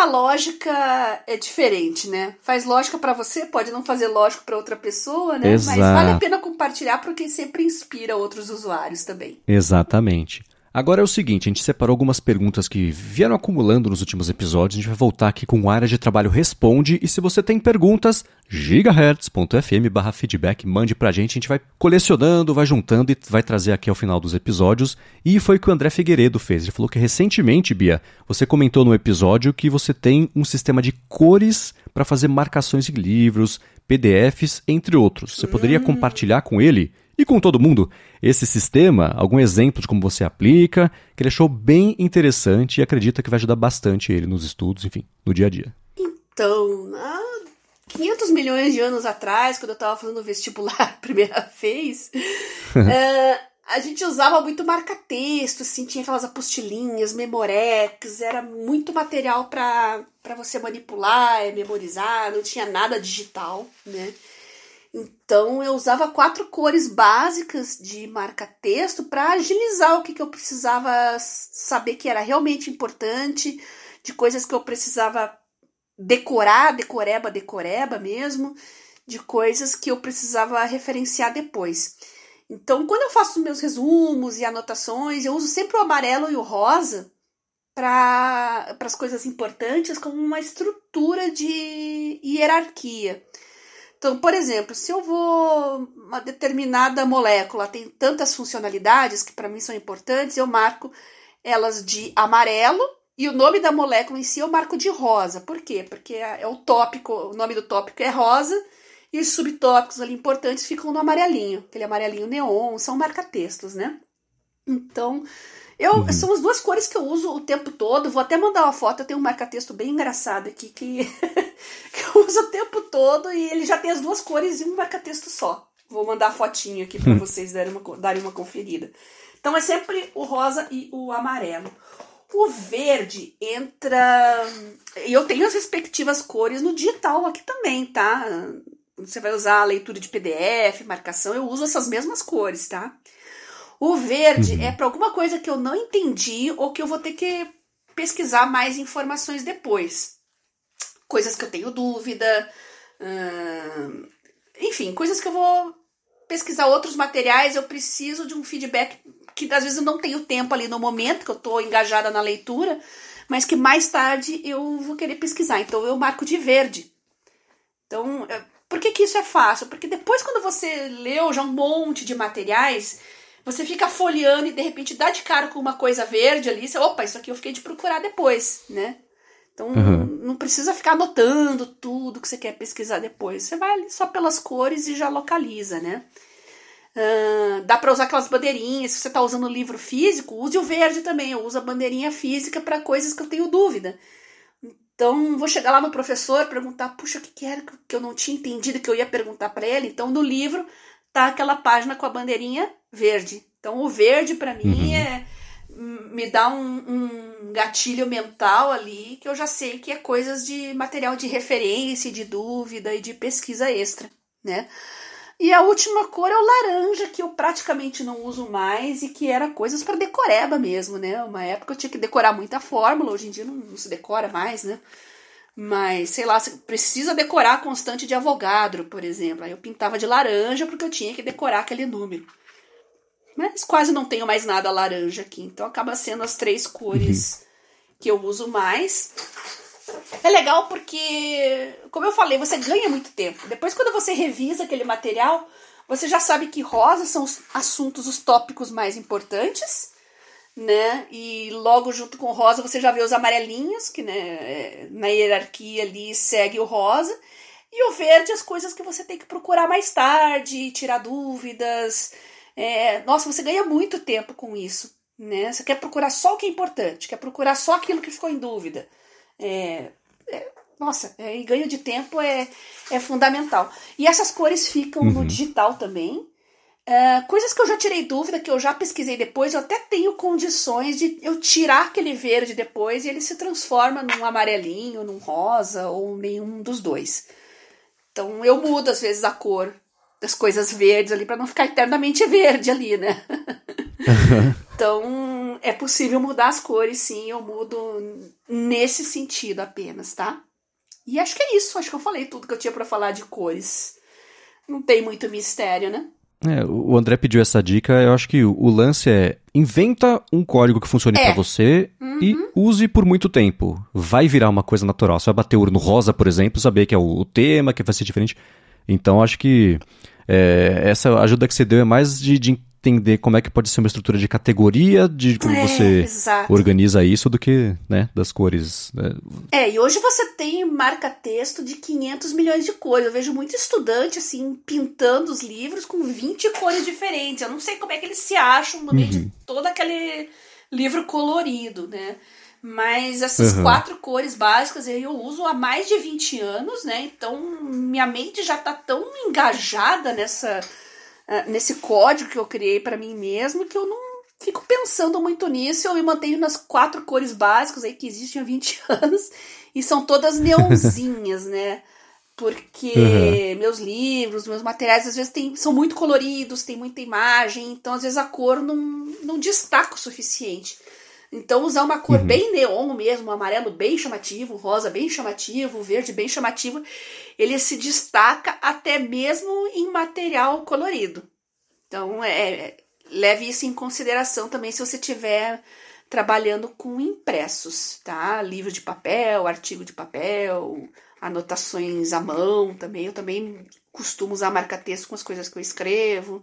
B: cada um a lógica é diferente, né? Faz lógica para você, pode não fazer lógico para outra pessoa, né?
A: Exato.
B: Mas vale a pena compartilhar porque sempre inspira outros usuários também.
A: Exatamente. Agora é o seguinte, a gente separou algumas perguntas que vieram acumulando nos últimos episódios. A gente vai voltar aqui com área de trabalho Responde. E se você tem perguntas, gigahertz.fm barra feedback, mande pra gente. A gente vai colecionando, vai juntando e vai trazer aqui ao final dos episódios. E foi o que o André Figueiredo fez. Ele falou que recentemente, Bia, você comentou no episódio que você tem um sistema de cores para fazer marcações de livros, PDFs, entre outros. Você poderia hum. compartilhar com ele e com todo mundo esse sistema, algum exemplo de como você aplica, que ele achou bem interessante e acredita que vai ajudar bastante ele nos estudos, enfim, no dia a dia.
B: Então, há 500 milhões de anos atrás, quando eu estava fazendo vestibular a primeira vez, é, a gente usava muito marca-texto, assim, tinha aquelas apostilinhas, memorex, era muito material para você manipular memorizar, não tinha nada digital, né? Então eu usava quatro cores básicas de marca-texto para agilizar o que, que eu precisava saber que era realmente importante, de coisas que eu precisava decorar, decoreba, decoreba mesmo, de coisas que eu precisava referenciar depois. Então, quando eu faço meus resumos e anotações, eu uso sempre o amarelo e o rosa para as coisas importantes como uma estrutura de hierarquia. Então, por exemplo, se eu vou uma determinada molécula tem tantas funcionalidades que para mim são importantes, eu marco elas de amarelo e o nome da molécula em si eu marco de rosa. Por quê? Porque é, é o tópico, o nome do tópico é rosa e os subtópicos ali importantes ficam no amarelinho, aquele amarelinho neon, são marca-textos, né? Então, eu, uhum. São as duas cores que eu uso o tempo todo. Vou até mandar uma foto. Eu tenho um marca-texto bem engraçado aqui que, que eu uso o tempo todo e ele já tem as duas cores e um marca-texto só. Vou mandar a fotinho aqui para vocês darem uma, darem uma conferida. Então é sempre o rosa e o amarelo. O verde entra. E eu tenho as respectivas cores no digital aqui também, tá? Você vai usar a leitura de PDF, marcação, eu uso essas mesmas cores, tá? O verde uhum. é para alguma coisa que eu não entendi ou que eu vou ter que pesquisar mais informações depois. Coisas que eu tenho dúvida. Hum, enfim, coisas que eu vou pesquisar outros materiais, eu preciso de um feedback que às vezes eu não tenho tempo ali no momento que eu estou engajada na leitura, mas que mais tarde eu vou querer pesquisar. Então eu marco de verde. Então, é, por que, que isso é fácil? Porque depois, quando você leu já um monte de materiais, você fica folheando e de repente dá de cara com uma coisa verde ali, você, opa, isso aqui eu fiquei de procurar depois, né? Então uhum. não precisa ficar anotando tudo que você quer pesquisar depois. Você vai ali só pelas cores e já localiza, né? Uh, dá para usar aquelas bandeirinhas. Se você está usando o livro físico, use o verde também. Eu uso a bandeirinha física para coisas que eu tenho dúvida. Então, vou chegar lá no professor perguntar: puxa, o que, que era que eu não tinha entendido que eu ia perguntar para ele? Então, no livro tá aquela página com a bandeirinha verde. Então, o verde para mim uhum. é me dá um, um, gatilho mental ali que eu já sei que é coisas de material de referência, de dúvida e de pesquisa extra, né? E a última cor é o laranja, que eu praticamente não uso mais e que era coisas para decoreba mesmo, né? Uma época eu tinha que decorar muita fórmula, hoje em dia não, não se decora mais, né? Mas, sei lá, você precisa decorar a constante de Avogadro, por exemplo. Aí eu pintava de laranja porque eu tinha que decorar aquele número. Mas quase não tenho mais nada laranja aqui, então acaba sendo as três cores uhum. que eu uso mais. É legal porque, como eu falei, você ganha muito tempo. Depois, quando você revisa aquele material, você já sabe que rosa são os assuntos, os tópicos mais importantes, né? E logo junto com rosa você já vê os amarelinhos, que né, é, na hierarquia ali segue o rosa. E o verde, as coisas que você tem que procurar mais tarde, tirar dúvidas. É, nossa, você ganha muito tempo com isso. Né? Você quer procurar só o que é importante, quer procurar só aquilo que ficou em dúvida. É, é, nossa, é, e ganho de tempo é, é fundamental. E essas cores ficam uhum. no digital também. É, coisas que eu já tirei dúvida, que eu já pesquisei depois, eu até tenho condições de eu tirar aquele verde depois e ele se transforma num amarelinho, num rosa ou nenhum dos dois. Então eu mudo às vezes a cor das coisas verdes ali para não ficar eternamente verde ali, né? então é possível mudar as cores, sim. Eu mudo nesse sentido apenas, tá? E acho que é isso. Acho que eu falei tudo que eu tinha para falar de cores. Não tem muito mistério, né?
A: É, o André pediu essa dica. Eu acho que o lance é inventa um código que funcione é. para você uhum. e use por muito tempo. Vai virar uma coisa natural. Você vai bater o olho no rosa, por exemplo, saber que é o, o tema, que vai ser diferente. Então acho que é, essa ajuda que você deu é mais de, de, entender como é que pode ser uma estrutura de categoria, de como é, você exato. organiza isso, do que né, das cores. Né?
B: É, e hoje você tem marca-texto de 500 milhões de cores. Eu vejo muito estudante assim pintando os livros com 20 cores diferentes. Eu não sei como é que eles se acham no meio uhum. de todo aquele livro colorido, né? Mas essas uhum. quatro cores básicas eu uso há mais de 20 anos, né? Então minha mente já tá tão engajada nessa, nesse código que eu criei para mim mesmo que eu não fico pensando muito nisso. Eu me mantenho nas quatro cores básicas aí que existem há 20 anos e são todas neonzinhas, né? Porque uhum. meus livros, meus materiais às vezes tem, são muito coloridos, tem muita imagem, então às vezes a cor não, não destaca o suficiente. Então, usar uma cor uhum. bem neon mesmo, um amarelo bem chamativo, um rosa bem chamativo, um verde bem chamativo, ele se destaca até mesmo em material colorido. Então, é, é leve isso em consideração também se você estiver trabalhando com impressos, tá? Livro de papel, artigo de papel, anotações à mão também. Eu também costumo usar marca-texto com as coisas que eu escrevo.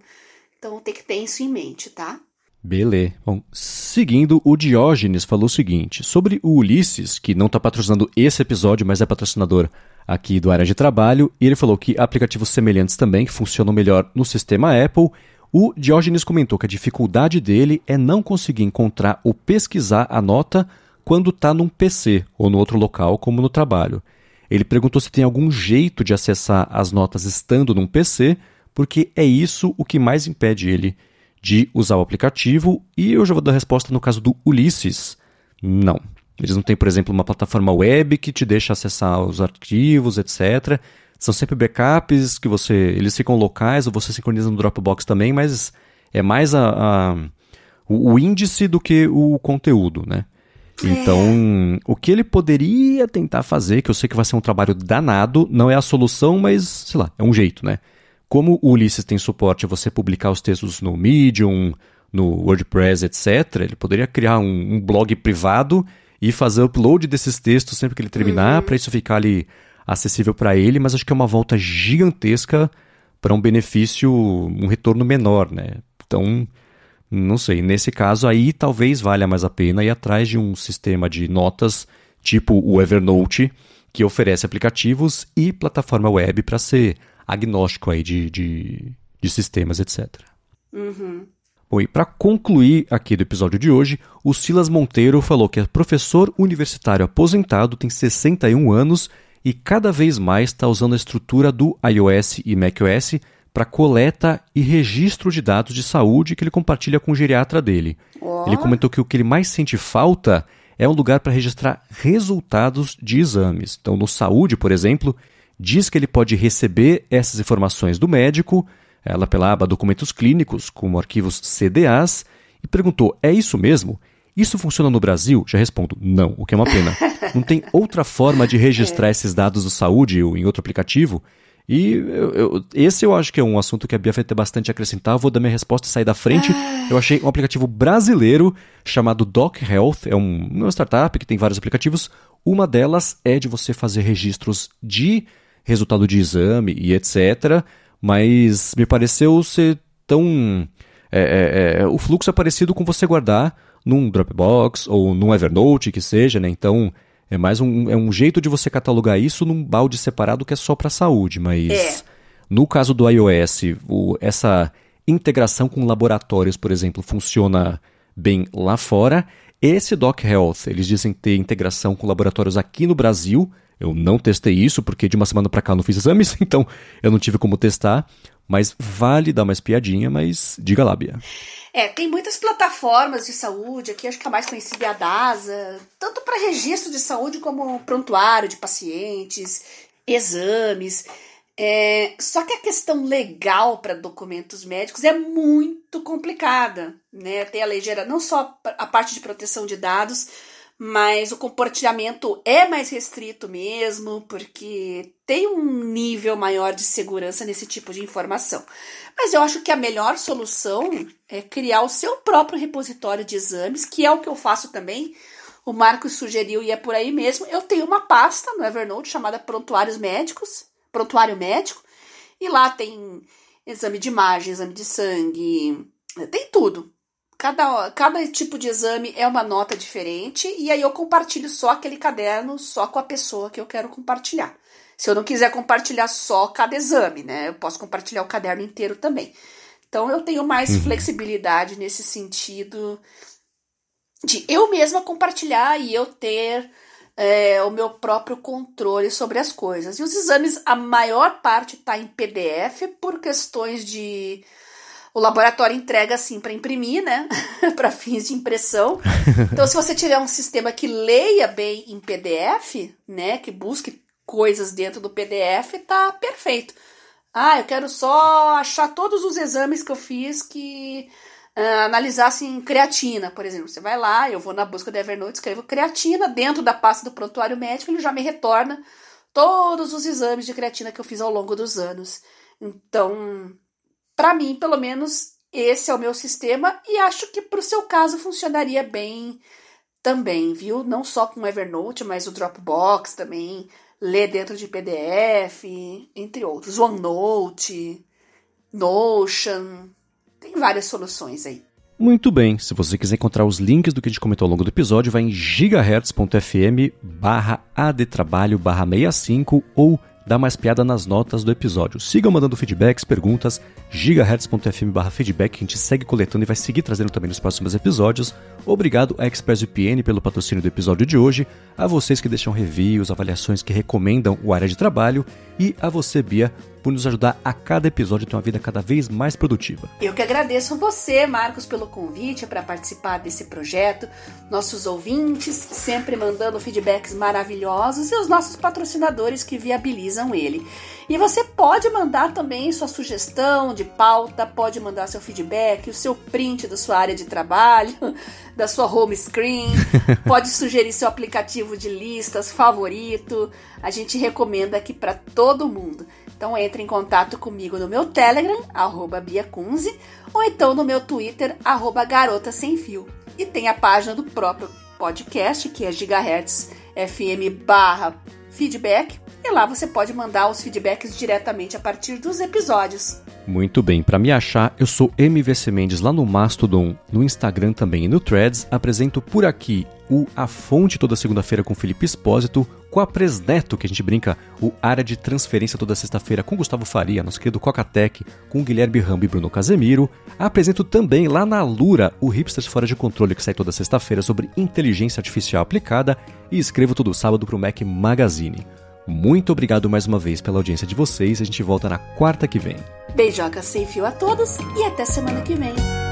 B: Então, tem que ter isso em mente, tá?
A: Beleza. Bom, seguindo, o Diógenes falou o seguinte: sobre o Ulisses, que não está patrocinando esse episódio, mas é patrocinador aqui do área de trabalho, e ele falou que aplicativos semelhantes também, que funcionam melhor no sistema Apple. O Diógenes comentou que a dificuldade dele é não conseguir encontrar ou pesquisar a nota quando está num PC ou no outro local, como no trabalho. Ele perguntou se tem algum jeito de acessar as notas estando num PC, porque é isso o que mais impede ele de usar o aplicativo e eu já vou dar a resposta no caso do Ulisses. Não. Eles não têm, por exemplo, uma plataforma web que te deixa acessar os arquivos, etc. São sempre backups que você. Eles ficam locais ou você sincroniza no Dropbox também, mas é mais a, a o, o, índice do que o conteúdo, né? É. Então, o que ele poderia tentar fazer, que eu sei que vai ser um trabalho danado, não é a solução, mas, sei lá, é um jeito, né? Como o Ulisses tem suporte a você publicar os textos no Medium, no WordPress, etc., ele poderia criar um, um blog privado e fazer upload desses textos sempre que ele terminar, uhum. para isso ficar ali acessível para ele mas acho que é uma volta gigantesca para um benefício, um retorno menor, né? Então, não sei, nesse caso aí talvez valha mais a pena ir atrás de um sistema de notas tipo o Evernote, que oferece aplicativos e plataforma web para ser agnóstico aí de, de, de sistemas, etc.
B: Uhum.
A: Bom, e para concluir aqui do episódio de hoje, o Silas Monteiro falou que é professor universitário aposentado, tem 61 anos e cada vez mais está usando a estrutura do iOS e macOS para coleta e registro de dados de saúde que ele compartilha com o geriatra dele. Oh. Ele comentou que o que ele mais sente falta é um lugar para registrar resultados de exames. Então, no Saúde, por exemplo, diz que ele pode receber essas informações do médico, ela pela aba Documentos Clínicos, como arquivos CDAs, e perguntou: é isso mesmo? Isso funciona no Brasil? Já respondo, não, o que é uma pena. Não tem outra forma de registrar é. esses dados do saúde ou em outro aplicativo? E eu, eu, esse eu acho que é um assunto que a Bia vai ter bastante a acrescentar. Eu vou dar minha resposta e sair da frente. Ah. Eu achei um aplicativo brasileiro chamado Doc Health. É um, uma startup que tem vários aplicativos. Uma delas é de você fazer registros de resultado de exame e etc. Mas me pareceu ser tão. É, é, é, o fluxo é parecido com você guardar num Dropbox ou num Evernote, que seja, né? Então, é mais um, é um jeito de você catalogar isso num balde separado que é só para saúde, mas é. no caso do iOS, o, essa integração com laboratórios, por exemplo, funciona bem lá fora. Esse Doc Health, eles dizem ter integração com laboratórios aqui no Brasil. Eu não testei isso porque de uma semana para cá eu não fiz exames, então eu não tive como testar. Mas vale dar uma espiadinha, mas diga lá, Bia.
B: É, tem muitas plataformas de saúde, aqui acho que a mais conhecida é a DASA, tanto para registro de saúde como prontuário de pacientes, exames. É, só que a questão legal para documentos médicos é muito complicada, né? Tem a lei geral, não só a parte de proteção de dados, mas o compartilhamento é mais restrito mesmo, porque tem um nível maior de segurança nesse tipo de informação. Mas eu acho que a melhor solução é criar o seu próprio repositório de exames, que é o que eu faço também. O Marcos sugeriu e é por aí mesmo. Eu tenho uma pasta no Evernote chamada Prontuários Médicos, Prontuário Médico, e lá tem exame de imagem, exame de sangue, tem tudo. Cada, cada tipo de exame é uma nota diferente e aí eu compartilho só aquele caderno só com a pessoa que eu quero compartilhar. Se eu não quiser compartilhar só cada exame, né? Eu posso compartilhar o caderno inteiro também. Então eu tenho mais uhum. flexibilidade nesse sentido de eu mesma compartilhar e eu ter é, o meu próprio controle sobre as coisas. E os exames, a maior parte está em PDF por questões de o laboratório entrega assim para imprimir, né? para fins de impressão. Então, se você tiver um sistema que leia bem em PDF, né, que busque coisas dentro do PDF, tá perfeito. Ah, eu quero só achar todos os exames que eu fiz que uh, analisassem creatina, por exemplo. Você vai lá, eu vou na busca do Evernote, escrevo creatina dentro da pasta do prontuário médico, ele já me retorna todos os exames de creatina que eu fiz ao longo dos anos. Então, para mim, pelo menos, esse é o meu sistema e acho que para o seu caso funcionaria bem também, viu? Não só com o Evernote, mas o Dropbox também, ler dentro de PDF, entre outros. OneNote, Notion, tem várias soluções aí.
A: Muito bem, se você quiser encontrar os links do que a gente comentou ao longo do episódio, vai em gigahertz.fm barra adtrabalho barra 65 ou dá mais piada nas notas do episódio. Sigam mandando feedbacks, perguntas, gigahertz.fm feedback, que a gente segue coletando e vai seguir trazendo também nos próximos episódios. Obrigado a ExpressVPN pelo patrocínio do episódio de hoje, a vocês que deixam reviews, avaliações que recomendam o área de trabalho e a você, Bia, por nos ajudar a cada episódio a ter uma vida cada vez mais produtiva.
B: Eu que agradeço você, Marcos, pelo convite para participar desse projeto, nossos ouvintes sempre mandando feedbacks maravilhosos e os nossos patrocinadores que viabilizam ele. E você pode mandar também sua sugestão de pauta, pode mandar seu feedback, o seu print da sua área de trabalho, da sua home screen, pode sugerir seu aplicativo de listas favorito. A gente recomenda aqui para todo mundo. Então entre em contato comigo no meu Telegram, arroba Biacunze, ou então no meu Twitter, arroba Garota Sem Fio. E tem a página do próprio podcast, que é gigahertz fm barra feedback, e lá você pode mandar os feedbacks diretamente a partir dos episódios.
A: Muito bem, para me achar, eu sou MVC Mendes lá no Mastodon, no Instagram também e no Threads. Apresento por aqui o A Fonte toda segunda-feira com Felipe Espósito, com a Presneto, que a gente brinca, o Área de Transferência toda sexta-feira com Gustavo Faria, nosso querido Cocatec, com Guilherme Rambo e Bruno Casemiro. Apresento também lá na Lura o Hipsters Fora de Controle, que sai toda sexta-feira sobre inteligência artificial aplicada, e escrevo todo sábado para o Mac Magazine. Muito obrigado mais uma vez pela audiência de vocês. A gente volta na quarta que vem.
B: Beijoca sem fio a todos e até semana que vem.